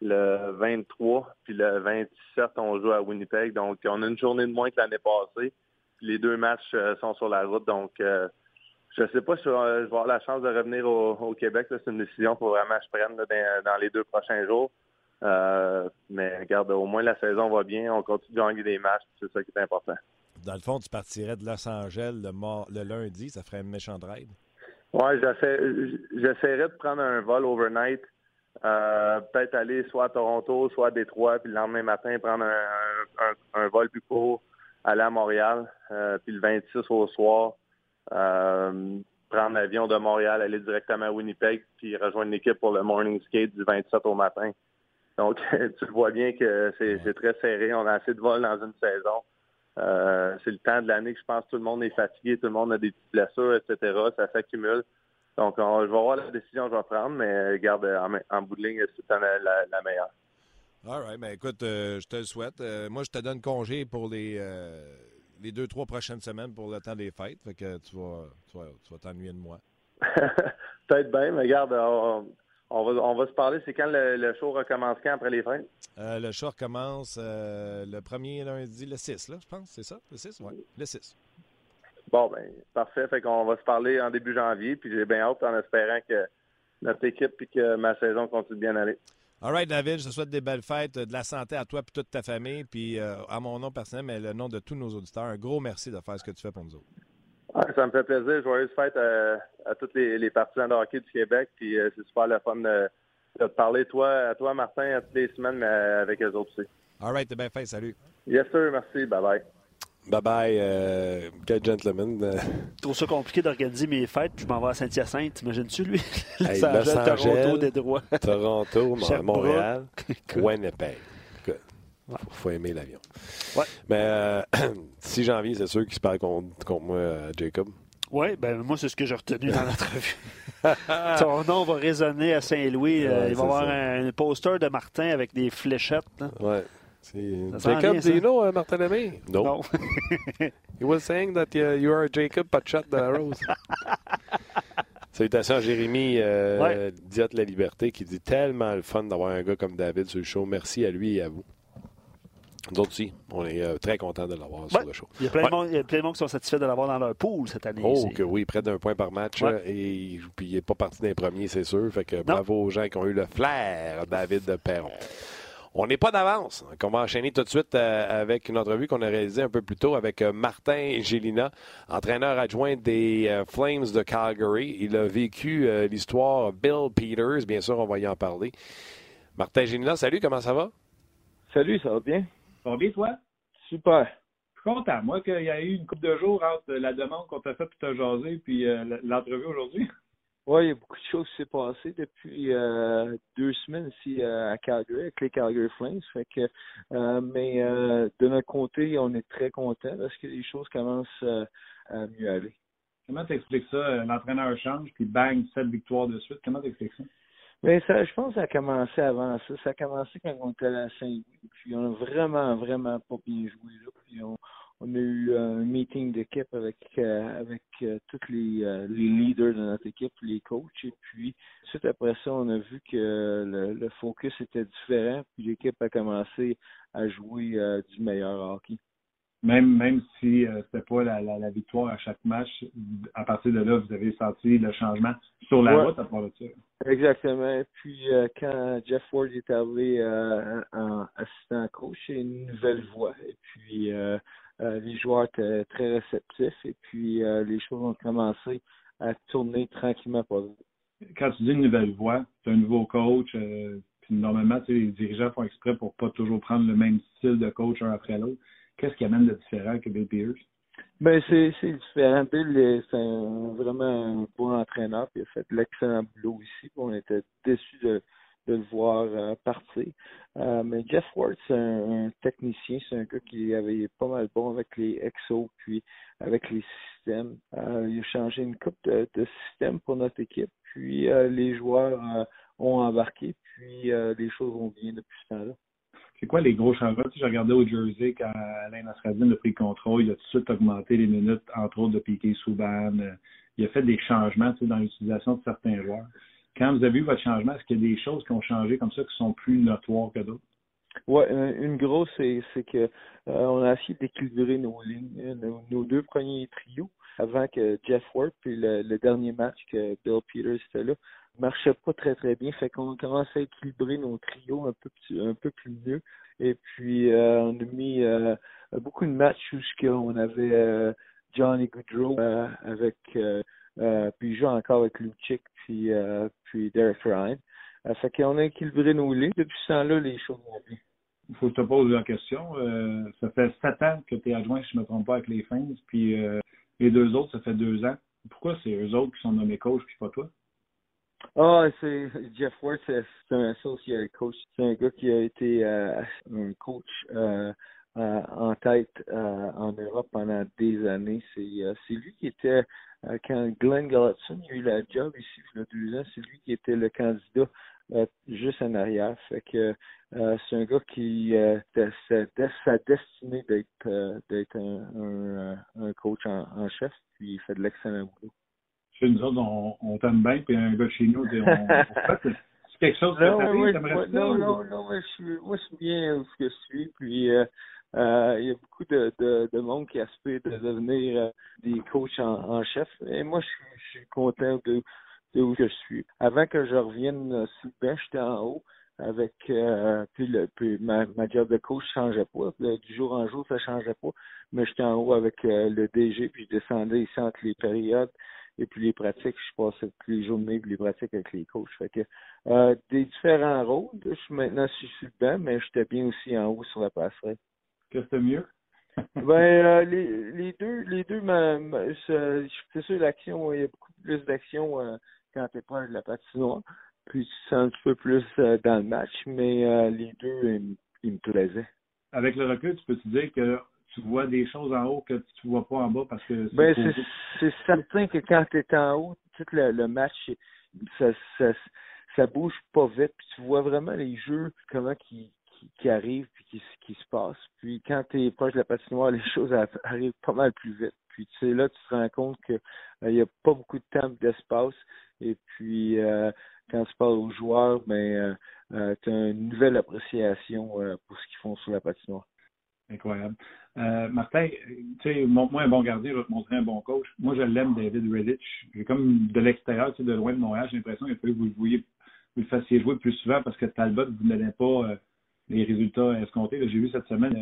le 23, puis le 27, on joue à Winnipeg. Donc, on a une journée de moins que l'année passée. les deux matchs euh, sont sur la route. Donc, euh, je sais pas si je vais, avoir la chance de revenir au, Québec. C'est une décision pour vraiment que je prenne dans, les deux prochains jours. Euh, mais regarde, au moins la saison va bien. On continue de gagner des matchs. C'est ça qui est important dans le fond, tu partirais de Los Angeles le, le lundi, ça ferait un méchant ride? Oui, j'essaierais de prendre un vol overnight. Euh, peut-être aller soit à Toronto, soit à Détroit, puis le lendemain matin, prendre un, vol plus court, aller à Montréal, euh, puis le 26 au soir, euh, prendre l'avion de Montréal, aller directement à Winnipeg, puis rejoindre l'équipe pour le morning skate du 27 au matin. Donc, tu vois bien que c'est très serré. On a assez de vols dans une saison. Euh, c'est le temps de l'année que je pense que tout le monde est fatigué, tout le monde a des petites blessures, etc. Ça s'accumule. Donc, je vais voir la décision que je vais prendre, mais garde en, bout de ligne, c'est la, la, meilleure. All right. Ben, écoute, euh, je te le souhaite. Euh, moi, je te donne congé pour les, les deux, trois prochaines semaines pour le temps des fêtes. Fait que tu vas, tu vas, t'ennuyer de moi. Peut-être bien, mais garde, on va, on va se parler. C'est quand le, show recommence quand après les fêtes? Euh, le show recommence euh, le premier lundi, le 6, là, je pense. C'est ça? Le 6? Oui, le 6. Bon, ben parfait. Fait qu'on va se parler en début janvier. Puis j'ai bien hâte en espérant que notre équipe et que ma saison continue bien aller. All right, David, je te souhaite des belles fêtes, de la santé à toi et toute ta famille. Puis euh, à mon nom personnel, mais le nom de tous nos auditeurs, un gros merci de faire ce que tu fais pour nous autres ça me fait plaisir. Joyeuse fête à, à tous les, les, partisans de hockey du Québec. Puis euh, c'est super le fun de, de, te parler, toi, à toi, Martin, à toutes les semaines, mais avec eux autres aussi. All right, t'es bien fait. Salut. Yes, sir. Merci. Bye-bye. Bye-bye. Euh, quel gentleman. Je trouve ça compliqué d'organiser mes fêtes. Je m'en vais à Saint-Hyacinthe. Imagines-tu, lui? Hey, Toronto, des droits. Toronto, Montréal, Winnipeg. Il faut, aimer l'avion. Ouais. Mais euh, 6 janvier, c'est sûr qu'il se parle contre, moi, euh, Jacob. Oui, ben moi, c'est ce que j'ai retenu dans l'entrevue. Ton nom va résonner à Saint-Louis. Euh, il va y avoir un, poster de Martin avec des fléchettes. Oui. Jacob, do you know uh, Martin Aimé? No. no. He was saying that uh, you are Jacob Pachat de Rose. Salutations à Jérémy euh, Diot La Liberté qui dit tellement le fun d'avoir un gars comme David sur le show. Merci à lui et à vous. D'autres aussi. On est euh, très contents de l'avoir sur le show. Il y, a plein de monde, il y a plein de monde qui sont satisfaits de l'avoir dans leur pool cette année. Oh, que oui, près d'un point par match. Et puis, il n'est pas parti d'un premier, c'est sûr. Fait que bravo aux gens qui ont eu le flair, David de Perron. On n'est pas d'avance. On va enchaîner tout de suite euh, avec une entrevue qu'on a réalisée un peu plus tôt avec euh, Martin Gélina, entraîneur adjoint des Flames de Calgary. Il a vécu l'histoire Bill Peters. Bien sûr, on va y en parler. Martin Gélina, salut, comment ça va? Salut, ça va bien? Ça va bien, toi? Super. Je suis content, moi, qu'il y a eu une couple de jours entre la demande qu'on t'a faite pour te jaser puis euh, l'entrevue aujourd'hui. Oui, il y a beaucoup de choses qui s'est passées depuis euh, deux semaines ici euh, à Calgary, avec les Calgary Flames. Fait que, mais de notre côté, on est très content parce que les choses commencent à mieux aller. Comment t'expliques ça? L'entraîneur change, puis bang, sept victoires de suite. Comment t'expliques ça? Mais ça, je pense que ça a commencé avant ça. Ça a commencé quand on était à Saint-Louis. Puis on a vraiment, vraiment pas bien joué là. Puis on, on a eu un meeting d'équipe avec avec tous les, les leaders de notre équipe, les coachs. Et puis, suite après ça, on a vu que le, le focus était différent. Puis l'équipe a commencé à jouer du meilleur hockey même même si euh, c'était pas la, la, victoire à chaque match, à partir de là, vous avez senti le changement sur la route à part de ça. Exactement. Puis euh, quand Jeff Ward est arrivé euh, en assistant coach, c'est une nouvelle voix. Et puis les joueurs étaient très réceptifs et puis les choses ont commencé à tourner tranquillement pas Quand tu dis une nouvelle voix, tu un nouveau coach, puis normalement, les dirigeants font exprès pour pas toujours prendre le même style de coach un après l'autre. Qu'est-ce qui amène de différent que Bill Pierce? Ben, c'est, c'est différent. Bill, c'est vraiment un bon entraîneur, puis il a fait de l'excellent boulot ici. On était déçus de, de le voir euh, partir. Euh, mais Jeff Ward, c'est un, technicien, c'est un gars qui avait pas mal bon avec les EXO, puis avec les systèmes. Euh, il a changé une coupe de, de systèmes pour notre équipe, puis les joueurs ont embarqué, puis les choses vont bien depuis ce temps-là c'est quoi les gros changements? Tu j'ai regardé au Jersey quand Alain Nasradine a pris le contrôle, il a tout de suite augmenté les minutes, entre autres de Piqué Souban. Il a fait des changements dans l'utilisation de certains joueurs. Quand vous avez vu votre changement, est-ce qu'il y a des choses qui ont changé comme ça qui sont plus notoires que d'autres? Oui, une grosse, c'est, c'est que euh, on a essayé d'équilibrer nos lignes, euh, nos, deux premiers trios avant que Jeff Ward, puis le, dernier match que Bill Peters était là, marchait pas très très bien. Fait qu'on commence à équilibrer nos trios un peu un peu plus mieux. Et puis euh, on a mis euh, beaucoup de matchs où on avait euh, Johnny Goodrow avec puis joue encore avec Luchik puis puis Derek Ryan. fait qu'on a équilibré nos lignes. Depuis ce temps-là, les choses vont bien. Il faut que je te pose la question. ça fait sept ans que tu es adjoint, si je ne me trompe pas, avec les Fins, puis les deux autres, ça fait deux ans. Pourquoi c'est eux autres qui sont nommés coach, puis pas toi? Ah, c'est Jeff Ward, c'est un associé coach. C'est un gars qui a été euh, un coach euh, euh, en tête en Europe pendant des années. C'est c'est lui qui était quand Glenn Gallotson a eu la job ici il y a deux ans, c'est lui qui était le candidat juste en arrière. Fait que c'est un gars qui sa, sa destinée d'être d'être un, un, coach en, en chef, puis il fait de l'excellent boulot chez nous autres, on, on t'aime bien, puis un gars chez nous, on, c'est quelque chose que non, Non, non, non, moi, je suis, moi, je suis bien où je suis, puis euh, euh, il y a beaucoup de, de, de monde qui aspire de devenir euh, des coachs en, en, chef, et moi, je suis, je suis content de, de où je suis. Avant que je revienne euh, sur le j'étais en haut, avec euh, puis le puis ma, ma job de coach changeait pas du jour en jour ça changeait pas mais j'étais en haut avec euh, le DG puis je descendais ici entre les périodes et puis les pratiques, je passais les journées puis les pratiques avec les coachs. Fait que euh, des différents rôles. Je suis maintenant je suis dedans, mais j'étais bien aussi en haut sur la passerelle. Mieux? ben euh, les, les deux, les deux c'est sûr l'action, il y a beaucoup plus d'action euh, quand tu es proche de la patinoire. Puis tu sens un petit peu plus euh, dans le match, mais les deux, ils, me plaisaient. Avec le recul, tu peux te dire que tu vois des choses en haut que tu vois pas en bas parce que c'est ben, c'est certain que quand tu es en haut, tout le, le match ça, ça, ça bouge pas vite puis tu vois vraiment les jeux comment qui qui, arrivent puis qui, qui se passent puis quand tu es proche de la patinoire les choses arrivent pas mal plus vite puis tu sais là tu te rends compte que il euh, a pas beaucoup de temps d'espace et puis euh, quand tu parles aux joueurs ben euh, tu as une nouvelle appréciation pour ce qu'ils font sur la patinoire Incroyable. Martin, tu sais, montre-moi un bon gardien, je vais te montrer un bon coach. Moi, je l'aime, David Redditch. J'ai comme de l'extérieur, tu sais, de loin de Montréal, j'ai l'impression qu'il faut que vous le vous le fassiez jouer plus souvent parce que Talbot, vous n'avez pas les résultats escomptés. J'ai vu cette semaine,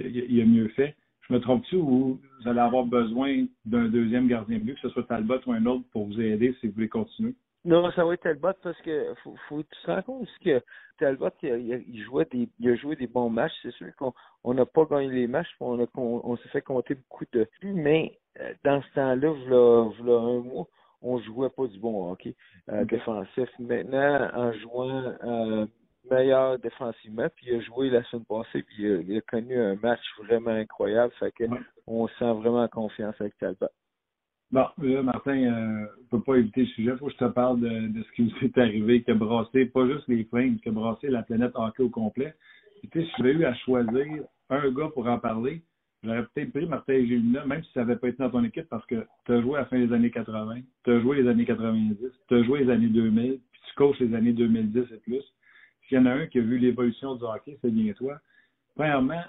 euh, il, a mieux fait. Je me trompe-tu ou vous allez avoir besoin d'un deuxième gardien de but, que ce soit Talbot ou un autre, pour vous aider si vous voulez continuer? Non, ça va être Talbot parce que faut, faut tu te rends compte que Talbot il, il, jouait des il a joué des bons matchs. C'est sûr qu'on on n'a pas gagné les matchs, on a on, s'est fait compter beaucoup de mais euh, dans ce temps-là, voilà, voilà un mois, on jouait pas du bon hockey euh, défensif. Maintenant, en jouant euh, meilleur défensivement, puis il a joué la semaine passée, puis il a, connu un match vraiment incroyable. Fait que on sent vraiment confiance avec Talbot. Bon, là, Martin, euh, ne peut pas éviter le sujet. Il faut que je te parle de, de ce qui vous est arrivé, qui a brassé pas juste les Flames, qui a brassé la planète hockey au complet. tu sais, si j'avais eu à choisir un gars pour en parler, J'aurais peut-être pris Martin Gélina, même si ça n'avait pas été dans ton équipe, parce que tu as joué à la fin des années 80, tu as joué les années 90, tu as joué les années 2000, puis tu coaches les années 2010 et plus. S'il y en a un qui a vu l'évolution du hockey, c'est bien toi. Premièrement,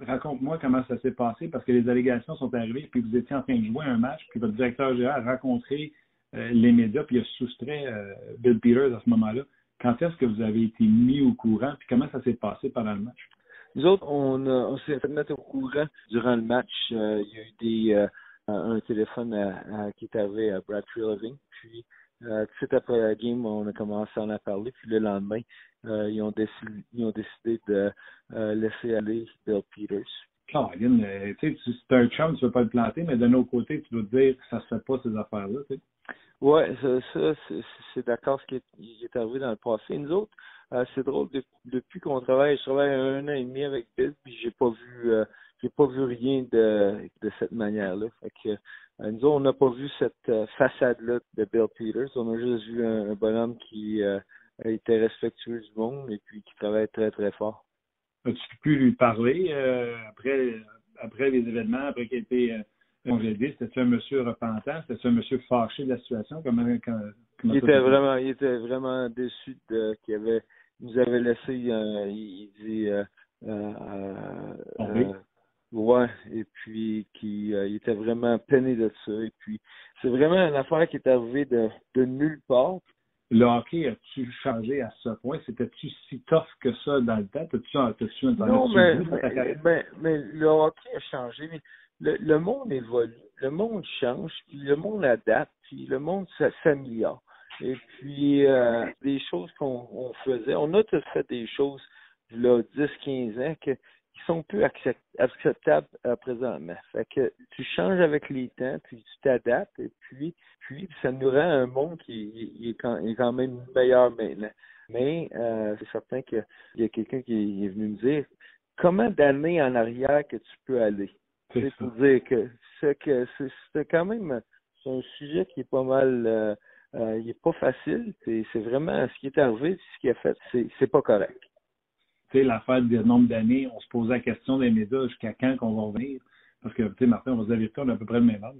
raconte-moi comment ça s'est passé, parce que les allégations sont arrivées, puis vous étiez en train de jouer un match, puis votre directeur général a rencontré euh, les médias, puis il a soustrait euh, Bill Peters à ce moment-là. Quand est-ce que vous avez été mis au courant, puis comment ça s'est passé pendant le match? Nous autres, on, s'est fait mettre au courant durant le match. Euh, il y a eu des, un téléphone qui est arrivé à Brad. Puis, tout de suite après la game, on a commencé à en parler. Puis le lendemain, ils, ont décidé, ils ont décidé de laisser aller Bill Peters. Caroline, tu sais, c'est un chum, tu ne veux pas le planter, mais d'un autre côté, tu dois te dire que ça ne se fait pas, ces affaires-là. Tu sais. Oui, ça, ça c'est d'accord ce qui est, est, arrivé dans le passé. Nous autres, euh, c'est drôle, depuis qu'on travaille, je travaille un an et demi avec Bill, puis j'ai pas vu euh, j'ai pas vu rien de, de cette manière-là. Fait que euh, nous autres, on n'a pas vu cette façade-là de Bill Peters. On a juste vu un, bonhomme qui était respectueux du monde et puis qui travaille très, très fort. As-tu pu lui parler après après les événements, après qu'il ait été congédié? C'était un monsieur repentant? C'était un monsieur fâché de la situation? Comment, il était vraiment il était vraiment déçu qu'il avait nous avait laissé, euh, il, dit, euh, euh, euh ouais, et puis qui il était vraiment peiné de ça. Et puis c'est vraiment une affaire qui est arrivée de, de nulle part. Le hockey a-tu changé à ce point? C'était-tu si tough que ça dans le temps? As-tu, non, mais, mais, mais, le hockey a changé. Mais le, le monde évolue, le monde change, puis le monde adapte, puis le monde s'améliore. Et puis, euh, des choses qu'on faisait, on a tous fait des choses, là, 10-15 ans, que, qui sont plus acceptables euh, présentement. Fait que tu changes avec les temps, puis tu t'adaptes, et puis, puis ça nous rend un monde qui est, quand, est quand même meilleur maintenant. Mais euh, c'est certain qu'il y a quelqu'un qui est venu me dire comment d'années en arrière que tu peux aller? C'est pour dire que c'est que c'est quand même c'est un sujet qui est pas mal euh, euh, il n'est pas facile. C'est vraiment ce qui est arrivé, ce qui a fait, c'est pas correct. Tu sais, l'affaire du nombre d'années, on se posait la question des médias jusqu'à quand qu'on va revenir. Parce que, tu sais, Martin, on va se dire, on a à peu près le même âge.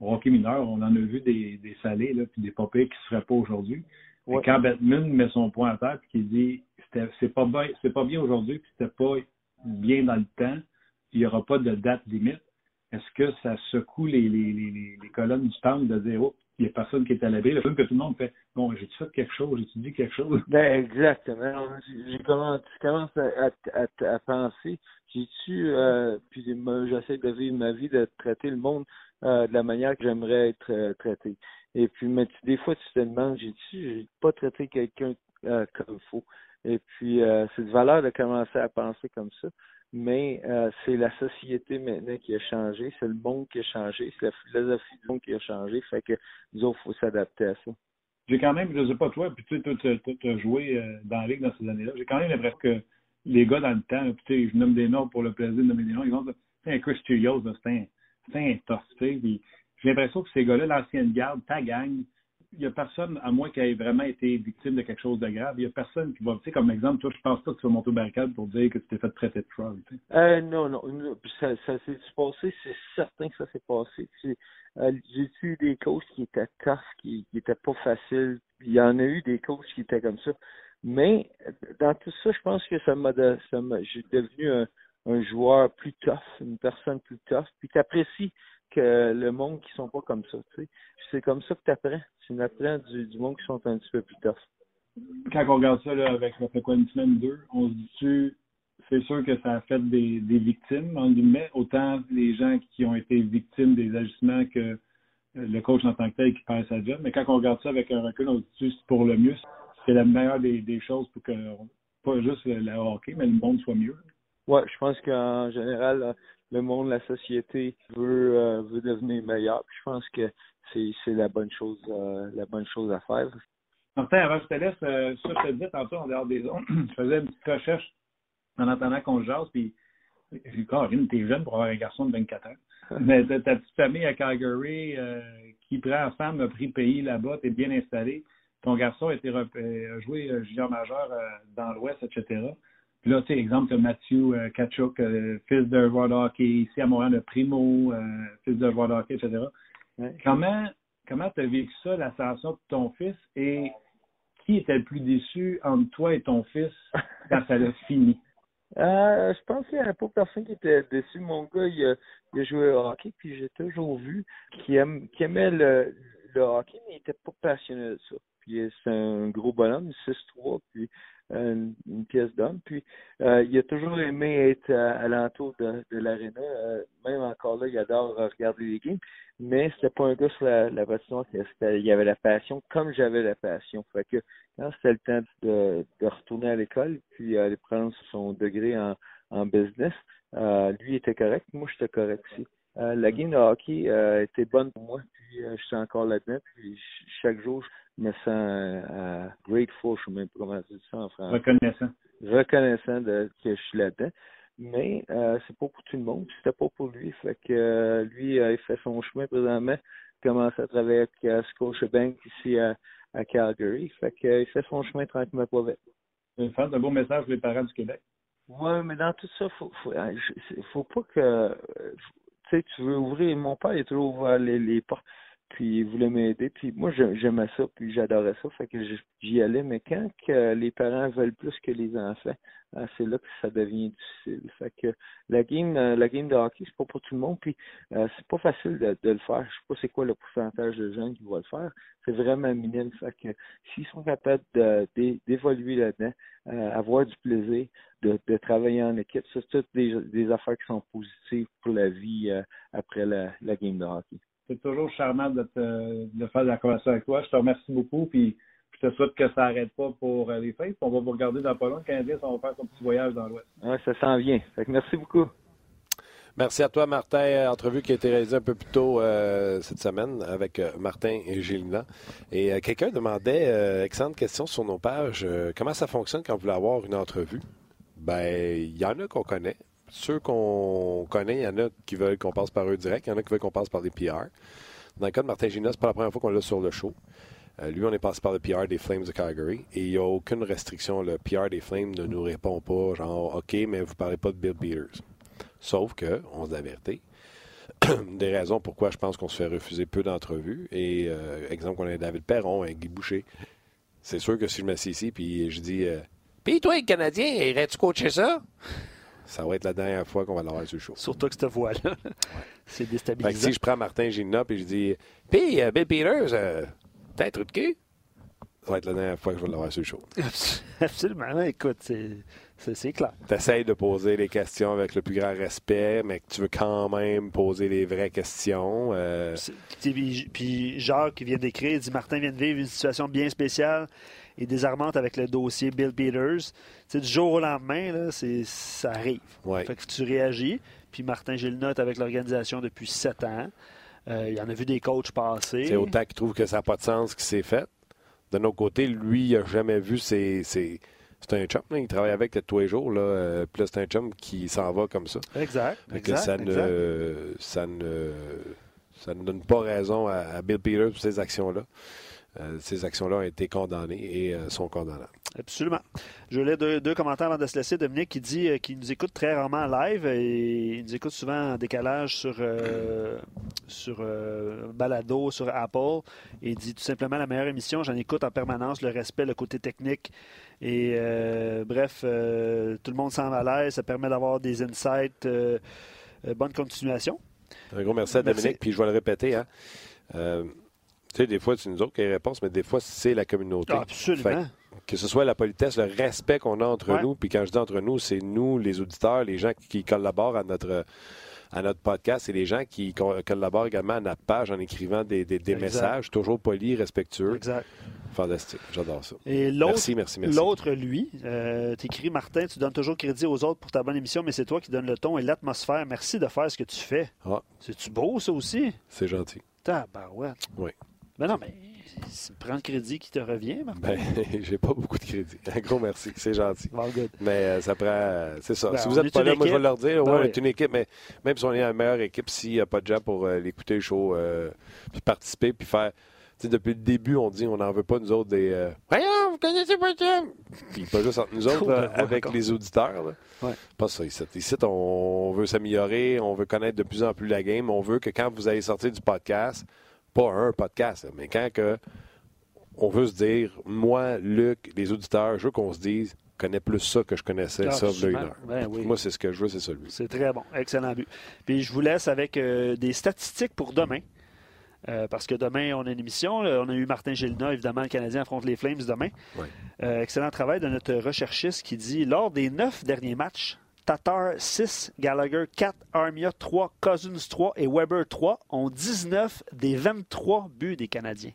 Au hockey mineur, on en a vu des, des salés, là, puis des papiers qui ne seraient pas aujourd'hui. Ouais. Quand Batman met son point à terre, puis qu'il dit, c'est pas bien, pas bien aujourd'hui, puis c'était pas bien dans le temps, il n'y aura pas de date limite. Est-ce que ça secoue les, les, les, les colonnes du temps de dire, oh, il n'y a personne qui est à l'abri. Le film que tout le monde fait Bon, j'ai-tu fait quelque chose, j'ai-tu dit quelque chose? Ben exactement. J'ai commences à, penser, j'ai-tu euh, puis j'essaie de vivre ma vie, de traiter le monde euh, de la manière que j'aimerais être euh, traité. Et puis mais des fois tu te demandes, j'ai-tu j'ai pas traité quelqu'un comme il faut? Et puis c'est de valeur de commencer à penser comme ça mais euh, c'est la société maintenant qui a changé, c'est le monde qui a changé, c'est la philosophie du monde qui a changé, fait que nous autres, il faut s'adapter à ça. J'ai quand même, je ne sais pas toi, puis tu as joué euh, dans la ligue dans ces années-là, j'ai quand même l'impression que les gars dans le temps, puis je nomme des noms pour le plaisir de nommer des noms, ils vont dire, c'est un Chris Chilios, c'est un, c'est un tough, j'ai l'impression que ces gars-là, l'ancienne garde, ta gang, il n'y a personne, à moins qu'il ait vraiment été victime de quelque chose de grave, il n'y a personne qui va, tu sais, comme exemple, toi, je pense pas que tu vas monter au barricade pour dire que tu t'es fait traiter de frog. Euh, non, non, ça, s'est passé, c'est certain que ça s'est passé. Euh, j'ai eu des coachs qui étaient tough, qui, qui étaient pas faciles? Il y en a eu des coachs qui étaient comme ça. Mais dans tout ça, je pense que ça m'a, ça m'a, j'ai devenu un, un joueur plus tough, une personne plus tough, puis tu apprécies que le monde qui sont pas comme ça. Tu sais. C'est comme ça que tu apprends. Tu apprends du, monde qui sont un petit peu plus tough. Quand on regarde ça là, avec ça fait quoi une semaine deux, on se dit c'est sûr que ça a fait des, des victimes, en guillemets, autant les gens qui ont été victimes des agissements que euh, le coach en tant que tel qui perd sa job. Mais quand on regarde ça avec un recul, on se dit c'est pour le mieux. C'est la meilleure des, des choses pour que pas juste le, hockey, mais le monde soit mieux. Ouais, je pense qu'en général, le monde, la société veut euh, veut devenir meilleur. je pense que c'est la bonne chose euh, la bonne chose à faire. Martin, avant que je te laisse, euh, ça je te disais tantôt en dehors des ondes, je faisais une petite recherche en attendant qu'on jase, puis Corinne, t'es jeune pour avoir un garçon de 24 ans. Mais ta, petite famille à Calgary qui prend femme, a pris pays là-bas, t'es bien installé. Ton garçon a, été, a joué junior majeur dans l'Ouest, etc Puis là, tu sais, exemple, Matthew euh, Kachuk, euh, fils de joueur de hockey, ici à Montréal, le Primo, euh, fils de joueur de hockey, etc. Comment comment tu as vécu ça, l'ascension de ton fils, et qui était le plus déçu entre toi et ton fils quand ça l'a fini? Euh, je pense qu'il n'y avait pas personne qui était déçu. Mon gars, il a, il a joué au hockey, puis j'ai toujours vu qu'il aime, aimait le, le hockey, mais il n'était pas passionné de ça. Puis c'est un gros bonhomme, 6-3, puis une, pièce d'homme. Puis euh, il a toujours aimé être à, l'entour de, de. Euh, même encore là, il adore regarder les games. Mais c'était pas un gars sur la, la il y avait la passion comme j'avais la passion. Fait que quand c'était le temps de, retourner à l'école, puis aller prendre son degré en, business, euh, lui était correct, moi j'étais correct aussi. Euh, la game de hockey euh, était bonne pour moi, puis euh, je suis encore là-dedans. Puis chaque jour, me sens euh, grateful, je ne sais même pas comment dire ça en français. Reconnaissant. Reconnaissant de, que je suis là-dedans. Mais euh, c'est pas pour tout le monde, c'était pas pour lui. Fait que lui, il fait son chemin présentement, commence à travailler avec Scotiabank ici à, à Calgary. Fait que il fait son chemin tranquillement pas vite. Une un beau message pour les parents du Québec. Oui, mais dans tout ça, faut, faut, hein, faut pas que tu sais, tu veux ouvrir. Mon père, il a toujours ouvert les, les portes, puis il voulait m'aider. Puis moi, j'aimais ça, puis j'adorais ça, fait que j'y allais. Mais quand que les parents veulent plus que les enfants, ah, c'est là que ça devient difficile. Fait que la game, euh, la game de hockey, c'est pas pour tout le monde, puis euh, c'est pas facile de, le faire. Je sais pas c'est quoi le pourcentage de gens qui vont le faire. C'est vraiment minime. Fait que s'ils sont capables d'évoluer là-dedans, euh, avoir du plaisir, de, travailler en équipe, c'est toutes des, affaires qui sont positives pour la vie après la game de hockey. C'est toujours charmant de, te, de faire la conversation avec toi. Je te remercie beaucoup, puis je te souhaite que ça n'arrête pas pour euh, les fêtes. On va vous regarder dans pas long. Le Canadien, on va faire son petit voyage dans l'Ouest. Oui, ça s'en vient. merci beaucoup. Merci à toi, Martin. Entrevue qui a été réalisée un peu plus tôt euh, cette semaine avec euh, Martin et Gilina. Et quelqu'un demandait, excellente question sur nos pages, comment ça fonctionne quand vous voulez avoir une entrevue? Ben, il y en a qu'on connaît. Ceux qu'on connaît, il y en a qui veulent qu'on passe par eux direct. Il y en a qui veulent qu'on passe par des PR. Dans le cas de Martin Gilina, c'est pas la première fois qu'on l'a sur le show. Euh, lui, on est passé par le PR des Flames de Calgary et il n'y a aucune restriction. Le PR des Flames ne nous répond pas, genre, OK, mais vous ne parlez pas de Bill Peters. Sauf que, on se des raisons pourquoi je pense qu'on se fait refuser peu d'entrevues. Et, euh, exemple, on a David Perron, un Guy Boucher. C'est sûr que si je me suis ici puis je dis, euh, puis toi, Canadien, irais-tu coacher ça? Ça va être la dernière fois qu'on va l'avoir sur le show. Surtout que cette voix-là, c'est déstabilisant. si je prends Martin Gina et je dis, puis Bill Peters, Peut-être de cul? Ça va être la dernière fois que je vais l'avoir sur le show. Absolument. Écoute, c'est clair. Tu essaies de poser les questions avec le plus grand respect, mais que tu veux quand même poser les vraies questions. Euh... Puis Jacques qui vient d'écrire, dit Martin vient de vivre une situation bien spéciale et désarmante avec le dossier Bill Peters. Du jour au lendemain, là, ça arrive. Ouais. Fait que tu réagis. Puis Martin, note avec l'organisation depuis sept ans. Euh, il en a vu des coachs passer. C'est autant qu'il trouve que ça n'a pas de sens qui s'est fait. De notre côté, lui, il n'a jamais vu ses, C'est un chum, il travaille avec tous les jours. Là, euh, plus c'est un chum qui s'en va comme ça. Exact. exact, ça, Ne, ça, ne, ça ne donne pas raison à, Bill Peters pour ces actions-là. Euh, ces actions-là ont été condamnées et sont condamnables. Absolument. Je lis deux, deux, commentaires avant de se laisser. Dominique qui dit euh, qu'il nous écoute très rarement en live et il nous écoute souvent en décalage sur, euh, sur euh, Balado, sur Apple. Et il dit tout simplement la meilleure émission. J'en écoute en permanence le respect, le côté technique. Et bref, tout le monde s'en va à l'aise. Ça permet d'avoir des insights. bonne continuation. Un gros merci à Dominique. Puis je vais le répéter. Hein. Tu sais, des fois, c'est nous autres qui avons réponse, mais des fois, c'est la communauté. absolument que ce soit la politesse, le respect qu'on a entre nous, puis quand je dis entre nous, c'est nous, les auditeurs, les gens qui collaborent à notre à notre podcast et les gens qui collaborent également à notre page en écrivant des, messages toujours polis, respectueux. Exact. Fantastique, j'adore ça. Et merci, merci, merci. L'autre, lui, euh, t'écris, Martin, tu donnes toujours crédit aux autres pour ta bonne émission, mais c'est toi qui donnes le ton et l'atmosphère. Merci de faire ce que tu fais. Ah. C'est-tu beau, ça aussi? C'est gentil. Tabarouette. Oui. Mais non, mais prends le crédit qui te revient, Martin. Ben, j'ai pas beaucoup de crédit. Un gros merci, c'est gentil. Mais euh, ça prend. c'est ça. Ben, si vous n'êtes pas là, moi, je vais leur dire. Ben ouais, on est une équipe, mais même si on est la meilleure équipe, s'il n'y a pas de gens pour euh, l'écouter euh, puis participer, puis faire. depuis le début, on dit on n'en veut pas, nous autres, des. Euh, Voyons, vous connaissez pas ça! Puis pas juste entre nous autres, avec les auditeurs. Pas ça ici. Ici, on veut s'améliorer, on veut connaître de plus en plus la game. On veut que quand vous allez sortir du podcast, pas un podcast, mais quand que on veut se dire, moi, Luc, les auditeurs, je veux qu'on se dise, connais plus ça que je connaissais, ça, une heure. Ben moi, c'est ce que je veux, c'est celui. C'est très bon. Excellent but. Puis je vous laisse avec euh, des statistiques pour demain. Euh, parce que demain, on a une émission. On a eu Martin Gélina, évidemment, le Canadien affronte les Flames demain. Euh, excellent travail de notre recherchiste qui dit lors des neuf derniers matchs, Tatar 6, Gallagher 4, Armia 3, Cousins 3 et Weber 3 ont 19 des 23 buts des Canadiens.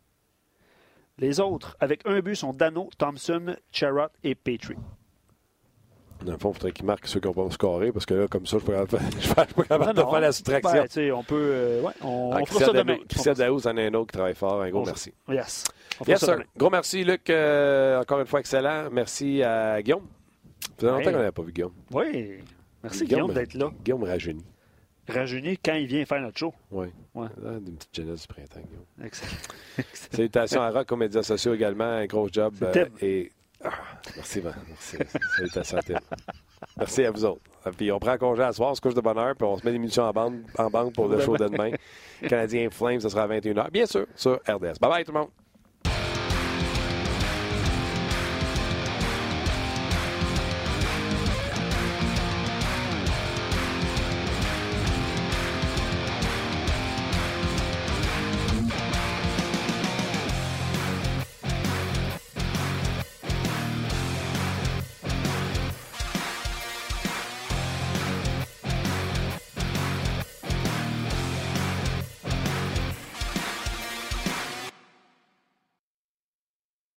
Les autres, avec un but, sont Dano, Thompson, Charrot et Petrie. Dans le fond, il faudrait qu'ils marquent ceux qui n'ont pas scoré, parce que là, comme ça, je ne suis pas capable de faire la soustraction. Ben, on peut. Euh, ouais, on, ah, on fera ça demain. Christian Daouz en a un autre qui travaille fort. Un gros merci. Yes. yes, sir. Gros merci, Luc. Euh, encore une fois, excellent. Merci à Guillaume. Ça fait longtemps qu'on n'avait pas vu Guillaume. Oui. Merci, Guillaume, d'être là. Guillaume rajeuni. Rajeuni quand il vient faire notre show. Oui. Ouais. Ah, une petite jeunesse du printemps, Guillaume. Excellent. Salutations à Rock aux médias sociaux également. Un gros job. Euh, et ah, merci, man. Merci. Salutations à Merci à vous autres. Puis on prend congé à soir, on se couche de bonne heure, puis on se met l'émission en bande, en banque pour le show de demain. Canadien Flames, ce sera à 21h. Bien sûr, sur RDS. Bye bye tout le monde.